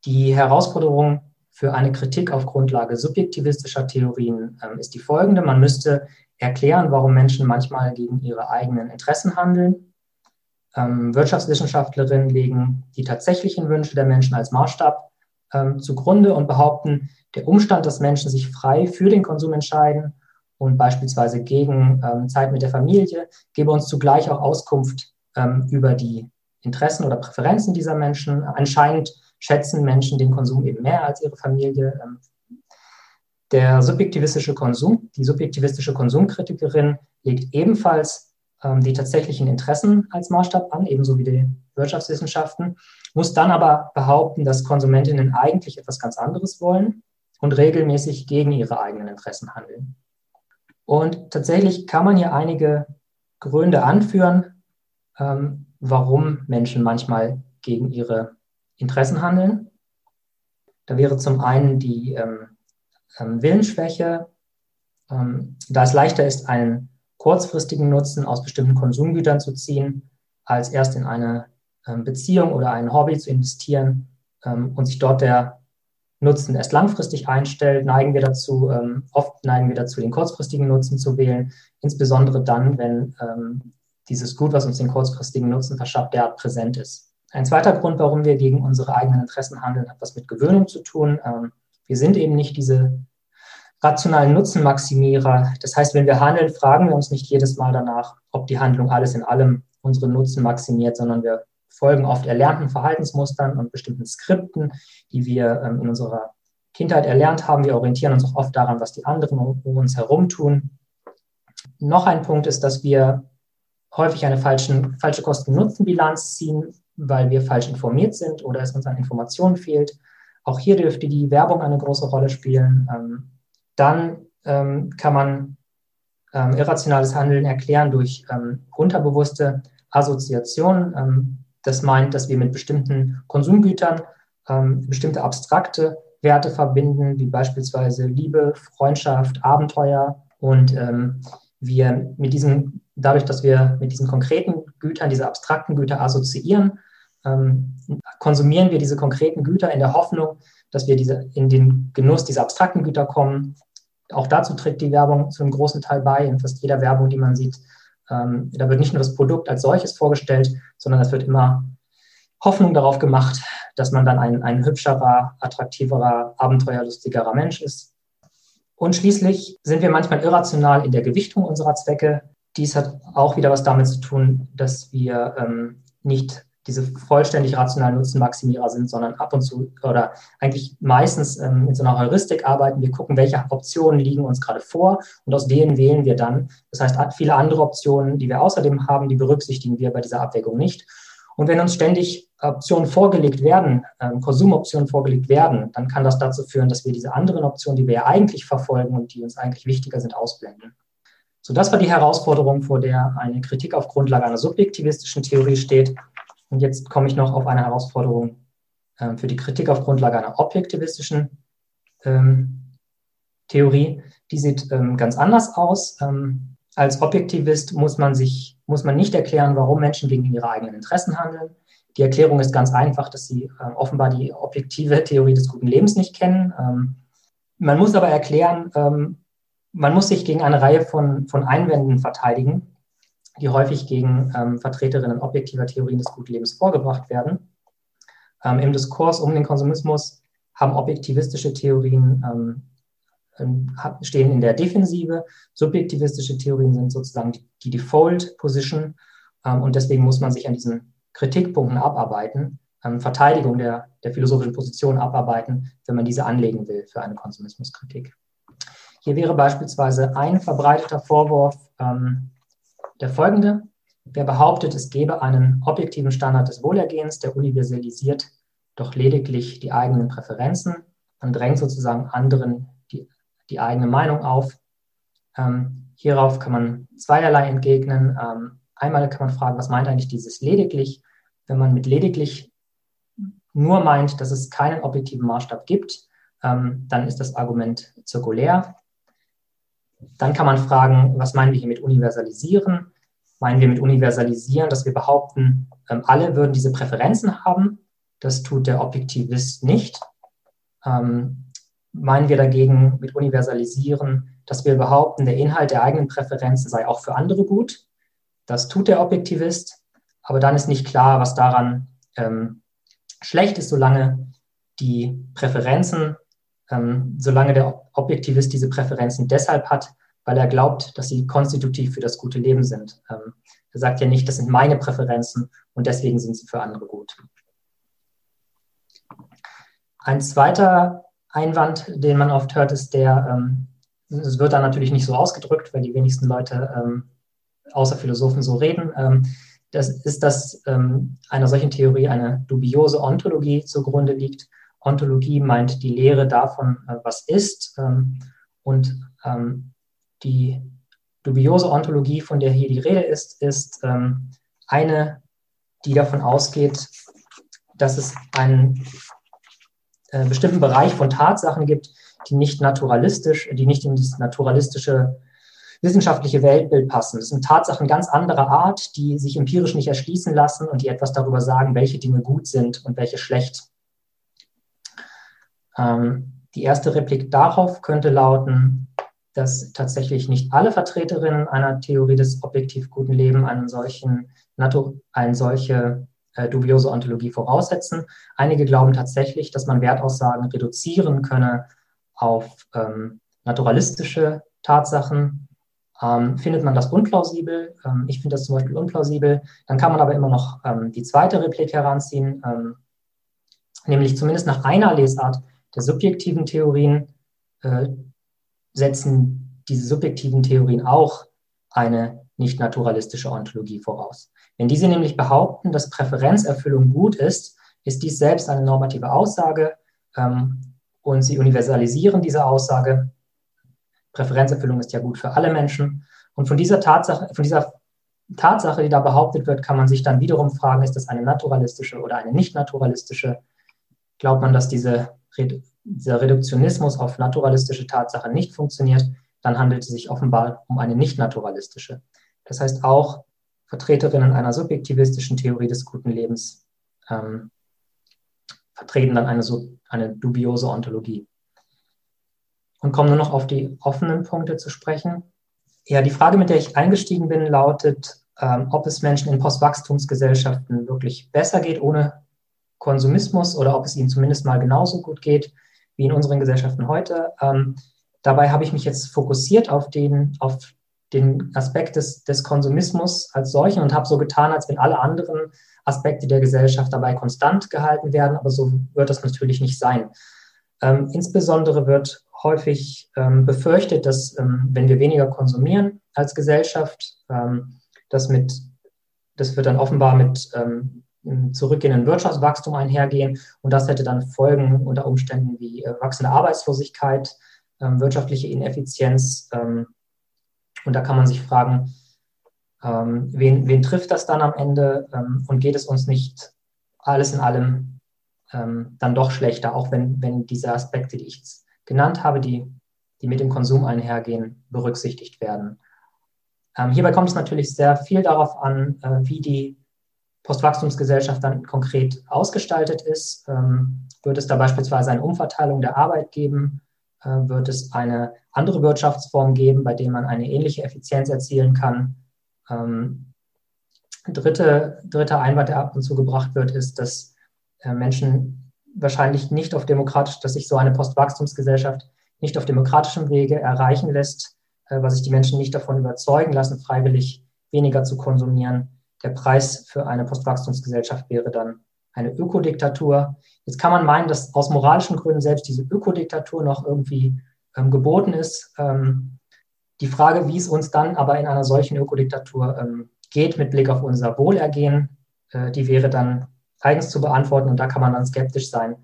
Die Herausforderung für eine Kritik auf Grundlage subjektivistischer Theorien ähm, ist die folgende. Man müsste erklären, warum Menschen manchmal gegen ihre eigenen Interessen handeln. Ähm, Wirtschaftswissenschaftlerinnen legen die tatsächlichen Wünsche der Menschen als Maßstab ähm, zugrunde und behaupten, der Umstand, dass Menschen sich frei für den Konsum entscheiden und beispielsweise gegen ähm, Zeit mit der Familie, gebe uns zugleich auch Auskunft ähm, über die Interessen oder Präferenzen dieser Menschen. Anscheinend schätzen Menschen den Konsum eben mehr als ihre Familie. Ähm, der subjektivistische Konsum, die subjektivistische Konsumkritikerin legt ebenfalls ähm, die tatsächlichen Interessen als Maßstab an, ebenso wie die Wirtschaftswissenschaften, muss dann aber behaupten, dass Konsumentinnen eigentlich etwas ganz anderes wollen und regelmäßig gegen ihre eigenen Interessen handeln. Und tatsächlich kann man hier einige Gründe anführen, ähm, warum Menschen manchmal gegen ihre Interessen handeln. Da wäre zum einen die ähm, ähm, Willensschwäche, ähm, da es leichter ist, einen kurzfristigen Nutzen aus bestimmten Konsumgütern zu ziehen, als erst in eine ähm, Beziehung oder ein Hobby zu investieren ähm, und sich dort der Nutzen erst langfristig einstellt, neigen wir dazu, ähm, oft neigen wir dazu, den kurzfristigen Nutzen zu wählen, insbesondere dann, wenn dieses Gut, was uns den kurzfristigen Nutzen verschafft, derart präsent ist. Ein zweiter Grund, warum wir gegen unsere eigenen Interessen handeln, hat was mit Gewöhnung zu tun. Ähm, wir sind eben nicht diese rationalen Nutzenmaximierer. Das heißt, wenn wir handeln, fragen wir uns nicht jedes Mal danach, ob die Handlung alles in allem unseren Nutzen maximiert, sondern wir folgen oft erlernten Verhaltensmustern und bestimmten Skripten, die wir ähm, in unserer Kindheit erlernt haben. Wir orientieren uns auch oft daran, was die anderen um, uns herum tun. Noch ein Punkt ist, dass wir häufig eine falschen, falsche Kosten-Nutzen-Bilanz ziehen, weil wir falsch informiert sind oder es uns an Informationen fehlt. Auch hier dürfte die Werbung eine große Rolle spielen. Ähm, dann ähm, kann man ähm, irrationales Handeln erklären durch ähm, unterbewusste Assoziationen. Ähm, das meint, dass wir mit bestimmten Konsumgütern ähm, bestimmte abstrakte Werte verbinden, wie beispielsweise Liebe, Freundschaft, Abenteuer. Und wir mit diesen, dadurch, dass wir mit diesen konkreten Gütern, diese abstrakten Güter assoziieren, ähm, konsumieren wir diese konkreten Güter in der Hoffnung, dass wir diese, in den Genuss dieser abstrakten Güter kommen. Auch dazu trägt die Werbung zu einem großen Teil bei. In fast jeder Werbung, die man sieht, ähm, da wird nicht nur das Produkt als solches vorgestellt, sondern es wird immer Hoffnung darauf gemacht, dass man dann ein, ein hübscherer, attraktiverer, abenteuerlustigerer Mensch ist. Und schließlich sind wir manchmal irrational in der Gewichtung unserer Zwecke. Dies hat auch wieder was damit zu tun, dass wir ähm, nicht diese vollständig rationalen Nutzenmaximierer sind, sondern ab und zu oder eigentlich meistens ähm, mit so einer Heuristik arbeiten. Wir gucken, welche Optionen liegen uns gerade vor und aus denen wählen wir dann. Das heißt, viele andere Optionen, die wir außerdem haben, die berücksichtigen wir bei dieser Abwägung nicht. Und wenn uns ständig Optionen vorgelegt werden, ähm, Konsumoptionen vorgelegt werden, dann kann das dazu führen, dass wir diese anderen Optionen, die wir ja eigentlich verfolgen und die uns eigentlich wichtiger sind, ausblenden. So, das war die Herausforderung, vor der eine Kritik auf Grundlage einer subjektivistischen Theorie steht. Und jetzt komme ich noch auf eine Herausforderung ähm, für die Kritik auf Grundlage einer objektivistischen ähm, Theorie. Die sieht ähm, ganz anders aus. Ähm, als Objektivist muss man sich, muss man nicht erklären, warum Menschen gegen ihre eigenen Interessen handeln. Die Erklärung ist ganz einfach, dass sie äh, offenbar die objektive Theorie des guten Lebens nicht kennen. Ähm, man muss aber erklären, ähm, man muss sich gegen eine Reihe von, von Einwänden verteidigen, die häufig gegen ähm, Vertreterinnen objektiver Theorien des Gutlebens vorgebracht werden. Ähm, Im Diskurs um den Konsumismus haben objektivistische Theorien ähm, ähm stehen in der Defensive. Subjektivistische Theorien sind sozusagen die, die Default Position ähm, und deswegen muss man sich an diesen Kritikpunkten abarbeiten, ähm, Verteidigung der, der philosophischen Position abarbeiten, wenn man diese anlegen will für eine Konsumismuskritik. Hier wäre beispielsweise ein verbreiteter Vorwurf ähm, der folgende. Wer behauptet, es gebe einen objektiven Standard des Wohlergehens, der universalisiert doch lediglich die eigenen Präferenzen und drängt sozusagen anderen die, die eigene Meinung auf. Ähm, hierauf kann man zweierlei entgegnen. Ähm, einmal kann man fragen, was meint eigentlich dieses lediglich? Wenn man mit lediglich nur meint, dass es keinen objektiven Maßstab gibt, ähm, dann ist das Argument zirkulär. Dann kann man fragen, was meinen wir hier mit universalisieren? Meinen wir mit universalisieren, dass wir behaupten, ähm, alle würden diese Präferenzen haben? Das tut der Objektivist nicht. Ähm, meinen wir dagegen mit universalisieren, dass wir behaupten, der Inhalt der eigenen Präferenzen sei auch für andere gut? Das tut der Objektivist, aber dann ist nicht klar, was daran ähm, schlecht ist, solange die Präferenzen ähm, solange der Objektivist diese Präferenzen deshalb hat, weil er glaubt, dass sie konstitutiv für das gute Leben sind. Ähm, er sagt ja nicht, das sind meine Präferenzen und deswegen sind sie für andere gut. Ein zweiter Einwand, den man oft hört, ist der, ähm, es wird dann natürlich nicht so ausgedrückt, weil die wenigsten Leute ähm, außer Philosophen so reden. Ähm, das ist, dass ähm, einer solchen Theorie eine dubiose Ontologie zugrunde liegt. Ontologie meint die Lehre davon, äh, was ist. Ähm, und ähm, die dubiose Ontologie, von der hier die Rede ist, ist ähm, eine, die davon ausgeht, dass es einen äh, bestimmten Bereich von Tatsachen gibt, die nicht naturalistisch, die nicht in das naturalistische wissenschaftliche Weltbild passen. Das sind Tatsachen ganz anderer Art, die sich empirisch nicht erschließen lassen und die etwas darüber sagen, welche Dinge gut sind und welche schlecht. Ähm, die erste Replik darauf könnte lauten, dass tatsächlich nicht alle Vertreterinnen einer Theorie des objektiv guten Lebens einen solchen, eine solche äh, dubiose Ontologie voraussetzen. Einige glauben tatsächlich, dass man Wertaussagen reduzieren könne auf ähm, naturalistische Tatsachen. Ähm, findet man das unplausibel? Ähm, ich finde das zum Beispiel unplausibel. Dann kann man aber immer noch ähm, die zweite Replik heranziehen, ähm, nämlich zumindest nach einer Lesart der subjektiven Theorien äh, setzen diese subjektiven Theorien auch eine nicht naturalistische Ontologie voraus. Wenn diese nämlich behaupten, dass Präferenzerfüllung gut ist, ist dies selbst eine normative Aussage ähm, und sie universalisieren diese Aussage. Präferenzerfüllung ist ja gut für alle Menschen. Und von dieser Tatsache, von dieser Tatsache, die da behauptet wird, kann man sich dann wiederum fragen, ist das eine naturalistische oder eine nicht naturalistische? Glaubt man, dass diese dieser Reduktionismus auf naturalistische Tatsachen nicht funktioniert, dann handelt es sich offenbar um eine nicht naturalistische. Das heißt, auch Vertreterinnen einer subjektivistischen Theorie des guten Lebens ähm, vertreten dann eine, eine dubiose Ontologie. Und kommen nur noch auf die offenen Punkte zu sprechen. Ja, die Frage, mit der ich eingestiegen bin, lautet, ähm, ob es Menschen in Postwachstumsgesellschaften wirklich besser geht ohne Konsumismus oder ob es ihnen zumindest mal genauso gut geht wie in unseren Gesellschaften heute. Ähm, dabei habe ich mich jetzt fokussiert auf den, auf den Aspekt des, des Konsumismus als solchen und habe so getan, als wenn alle anderen Aspekte der Gesellschaft dabei konstant gehalten werden, aber so wird das natürlich nicht sein. Ähm, insbesondere wird häufig ähm, befürchtet, dass ähm, wenn wir weniger konsumieren als Gesellschaft, ähm, das mit das wird dann offenbar mit ähm, zurückgehenden Wirtschaftswachstum einhergehen. Und das hätte dann Folgen unter Umständen wie äh, wachsende Arbeitslosigkeit, ähm, wirtschaftliche Ineffizienz. Ähm, und da kann man sich fragen, ähm, wen, wen, trifft das dann am Ende? Und geht es uns nicht alles in allem dann doch schlechter, auch wenn, wenn diese Aspekte, die ich genannt habe, die, die mit dem Konsum einhergehen, berücksichtigt werden? Hierbei kommt es natürlich sehr viel darauf an, äh, wie die Postwachstumsgesellschaft dann konkret ausgestaltet ist. Ähm, wird es da beispielsweise eine Umverteilung der Arbeit geben? äh, wird es eine andere Wirtschaftsform geben, bei der man eine ähnliche Effizienz erzielen kann. Ähm, dritte, dritter Einwand, der ab und zu gebracht wird, ist, dass äh, Menschen wahrscheinlich nicht auf demokratisch, dass sich so eine Postwachstumsgesellschaft nicht auf demokratischem Wege erreichen lässt, äh, was sich die Menschen nicht davon überzeugen lassen, freiwillig weniger zu konsumieren. Der Preis für eine Postwachstumsgesellschaft wäre dann eine Ökodiktatur. Jetzt kann man meinen, dass aus moralischen Gründen selbst diese Ökodiktatur noch irgendwie ähm, geboten ist. Ähm, die Frage, wie es uns dann aber in einer solchen Ökodiktatur ähm, geht mit Blick auf unser Wohlergehen, äh, die wäre dann eigens zu beantworten und da kann man dann skeptisch sein,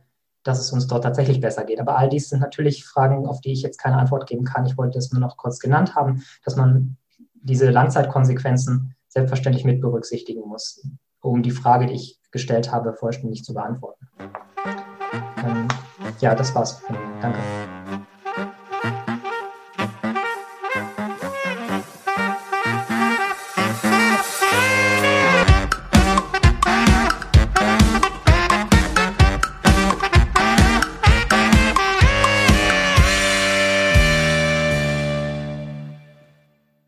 dass es uns dort tatsächlich besser geht. Aber all dies sind natürlich Fragen, auf die ich jetzt keine Antwort geben kann. Ich wollte es nur noch kurz genannt haben, dass man diese Langzeitkonsequenzen selbstverständlich mit berücksichtigen muss, um die Frage, die ich gestellt habe, vollständig zu beantworten. Ähm, ja, das war's. Danke.